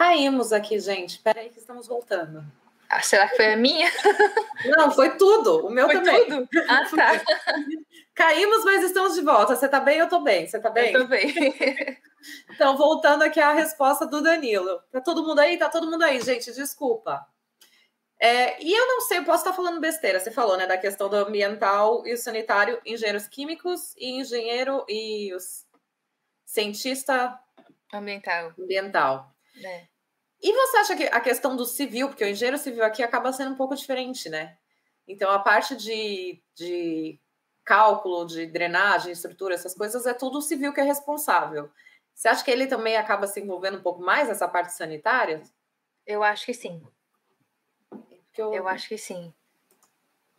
Caímos aqui, gente. Espera aí que estamos voltando. Ah, será que foi a minha? Não, foi tudo. O meu foi também. Tudo? Ah, *laughs* tá. Caímos, mas estamos de volta. Você tá bem? Eu tô bem. Você tá bem? Eu tô bem. *laughs* então, voltando aqui à resposta do Danilo. Tá todo mundo aí? Tá todo mundo aí, gente. Desculpa. É, e eu não sei, eu posso estar falando besteira. Você falou, né, da questão do ambiental e o sanitário, engenheiros químicos e engenheiro e os cientista ambiental. Ambiental. É. E você acha que a questão do civil, porque o engenheiro civil aqui acaba sendo um pouco diferente, né? Então, a parte de, de cálculo, de drenagem, estrutura, essas coisas, é tudo o civil que é responsável. Você acha que ele também acaba se envolvendo um pouco mais nessa parte sanitária? Eu acho que sim. Eu, eu acho que sim.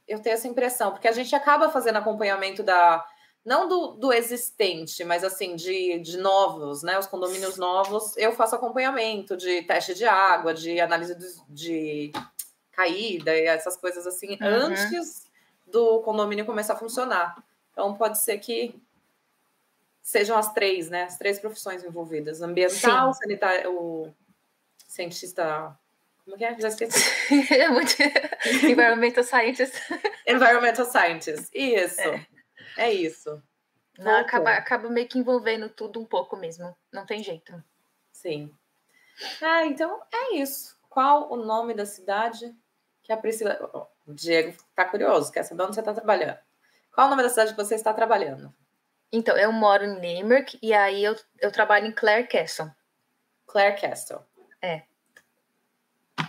Eu tenho essa impressão, porque a gente acaba fazendo acompanhamento da, não do, do existente, mas assim, de, de novos, né? Os condomínios novos, eu faço acompanhamento de teste de água, de análise de, de caída e essas coisas assim, uhum. antes do condomínio começar a funcionar. Então pode ser que sejam as três, né? As três profissões envolvidas: ambiental, sanitário, o cientista. Como que é? Já esqueci. *laughs* é. *laughs* Environmental Scientist. Environmental Scientist, isso. É. É isso. Não, acaba, acaba meio que envolvendo tudo um pouco mesmo. Não tem jeito. Sim. Ah, então é isso. Qual o nome da cidade que a Priscila. O Diego tá curioso, quer saber onde você está trabalhando. Qual o nome da cidade que você está trabalhando? Então, eu moro em Limerick e aí eu, eu trabalho em Clare Castle. Clare Castle. É.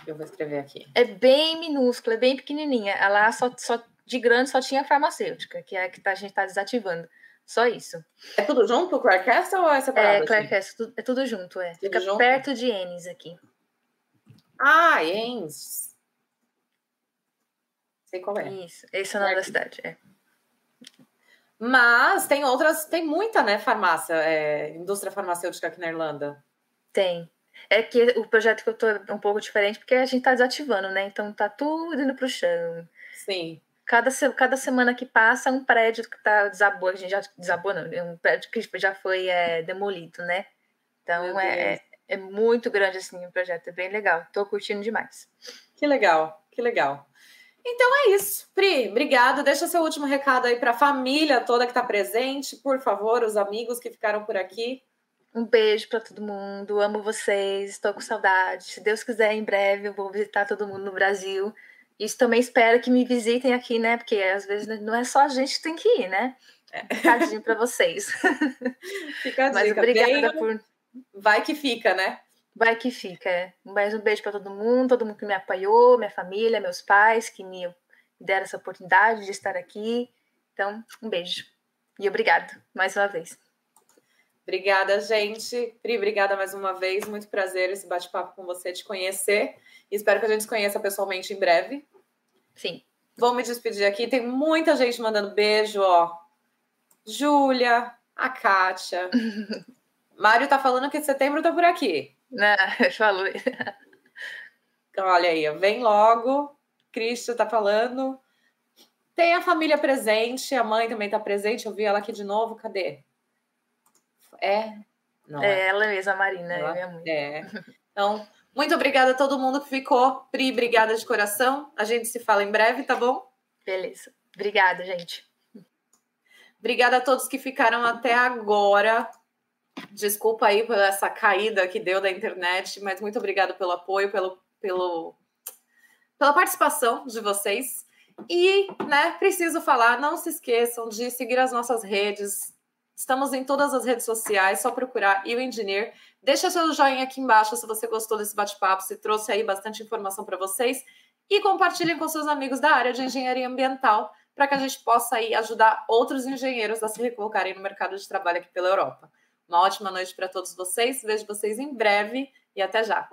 Eu vou escrever aqui. É bem minúscula, é bem pequenininha. Ela só, só de grande só tinha farmacêutica, que é a que tá, a gente está desativando. Só isso. É tudo junto, Clare Castle ou é separado? É, Clare Castle, é tudo junto, é. Tudo Fica junto? perto de Ennis aqui. Ah, Ennis. Sei qual é. Isso, esse é o nome da cidade, é. Mas tem outras, tem muita, né, farmácia, é, indústria farmacêutica aqui na Irlanda. Tem. É que o projeto que eu tô é um pouco diferente porque a gente tá desativando, né? Então tá tudo indo pro chão. Sim. Cada, cada semana que passa, um prédio que tá desabou, a gente já desabou, não, é um prédio que já foi é, demolido, né? Então é, é, é muito grande assim o projeto, é bem legal. Tô curtindo demais. Que legal, que legal. Então é isso. Pri, obrigada. Deixa seu último recado aí para a família toda que está presente, por favor, os amigos que ficaram por aqui. Um beijo para todo mundo. Amo vocês. Estou com saudade. Se Deus quiser, em breve eu vou visitar todo mundo no Brasil. Isso também espero que me visitem aqui, né? Porque às vezes não é só a gente que tem que ir, né? É. Tadinho para vocês. Fica a dica. *laughs* Mas obrigada por. Vai que fica, né? Vai que fica. É. Mais um beijo para todo mundo, todo mundo que me apoiou, minha família, meus pais, que me deram essa oportunidade de estar aqui. Então, um beijo. E obrigado mais uma vez. Obrigada, gente. Pri, obrigada mais uma vez. Muito prazer esse bate-papo com você, te conhecer. Espero que a gente se conheça pessoalmente em breve. Sim. Vou me despedir aqui. Tem muita gente mandando beijo, ó. Júlia, a Kátia. *laughs* Mário tá falando que setembro tá por aqui. Né? *laughs* Falou. Então, olha aí, vem logo. Cristo tá falando. Tem a família presente, a mãe também tá presente. Eu vi ela aqui de novo. Cadê? É. Não é, é. ela mesma, a Marina, ela, é minha mãe. É. Então, muito obrigada a todo mundo que ficou. Pri, obrigada de coração. A gente se fala em breve, tá bom? Beleza. Obrigada, gente. Obrigada a todos que ficaram até agora. Desculpa aí por essa caída que deu da internet, mas muito obrigada pelo apoio, pelo, pelo, pela participação de vocês. E, né, preciso falar, não se esqueçam de seguir as nossas redes. Estamos em todas as redes sociais, só procurar e o Engineer. Deixa seu joinha aqui embaixo se você gostou desse bate-papo, se trouxe aí bastante informação para vocês. E compartilhem com seus amigos da área de engenharia ambiental para que a gente possa aí ajudar outros engenheiros a se recolocarem no mercado de trabalho aqui pela Europa. Uma ótima noite para todos vocês. Vejo vocês em breve e até já.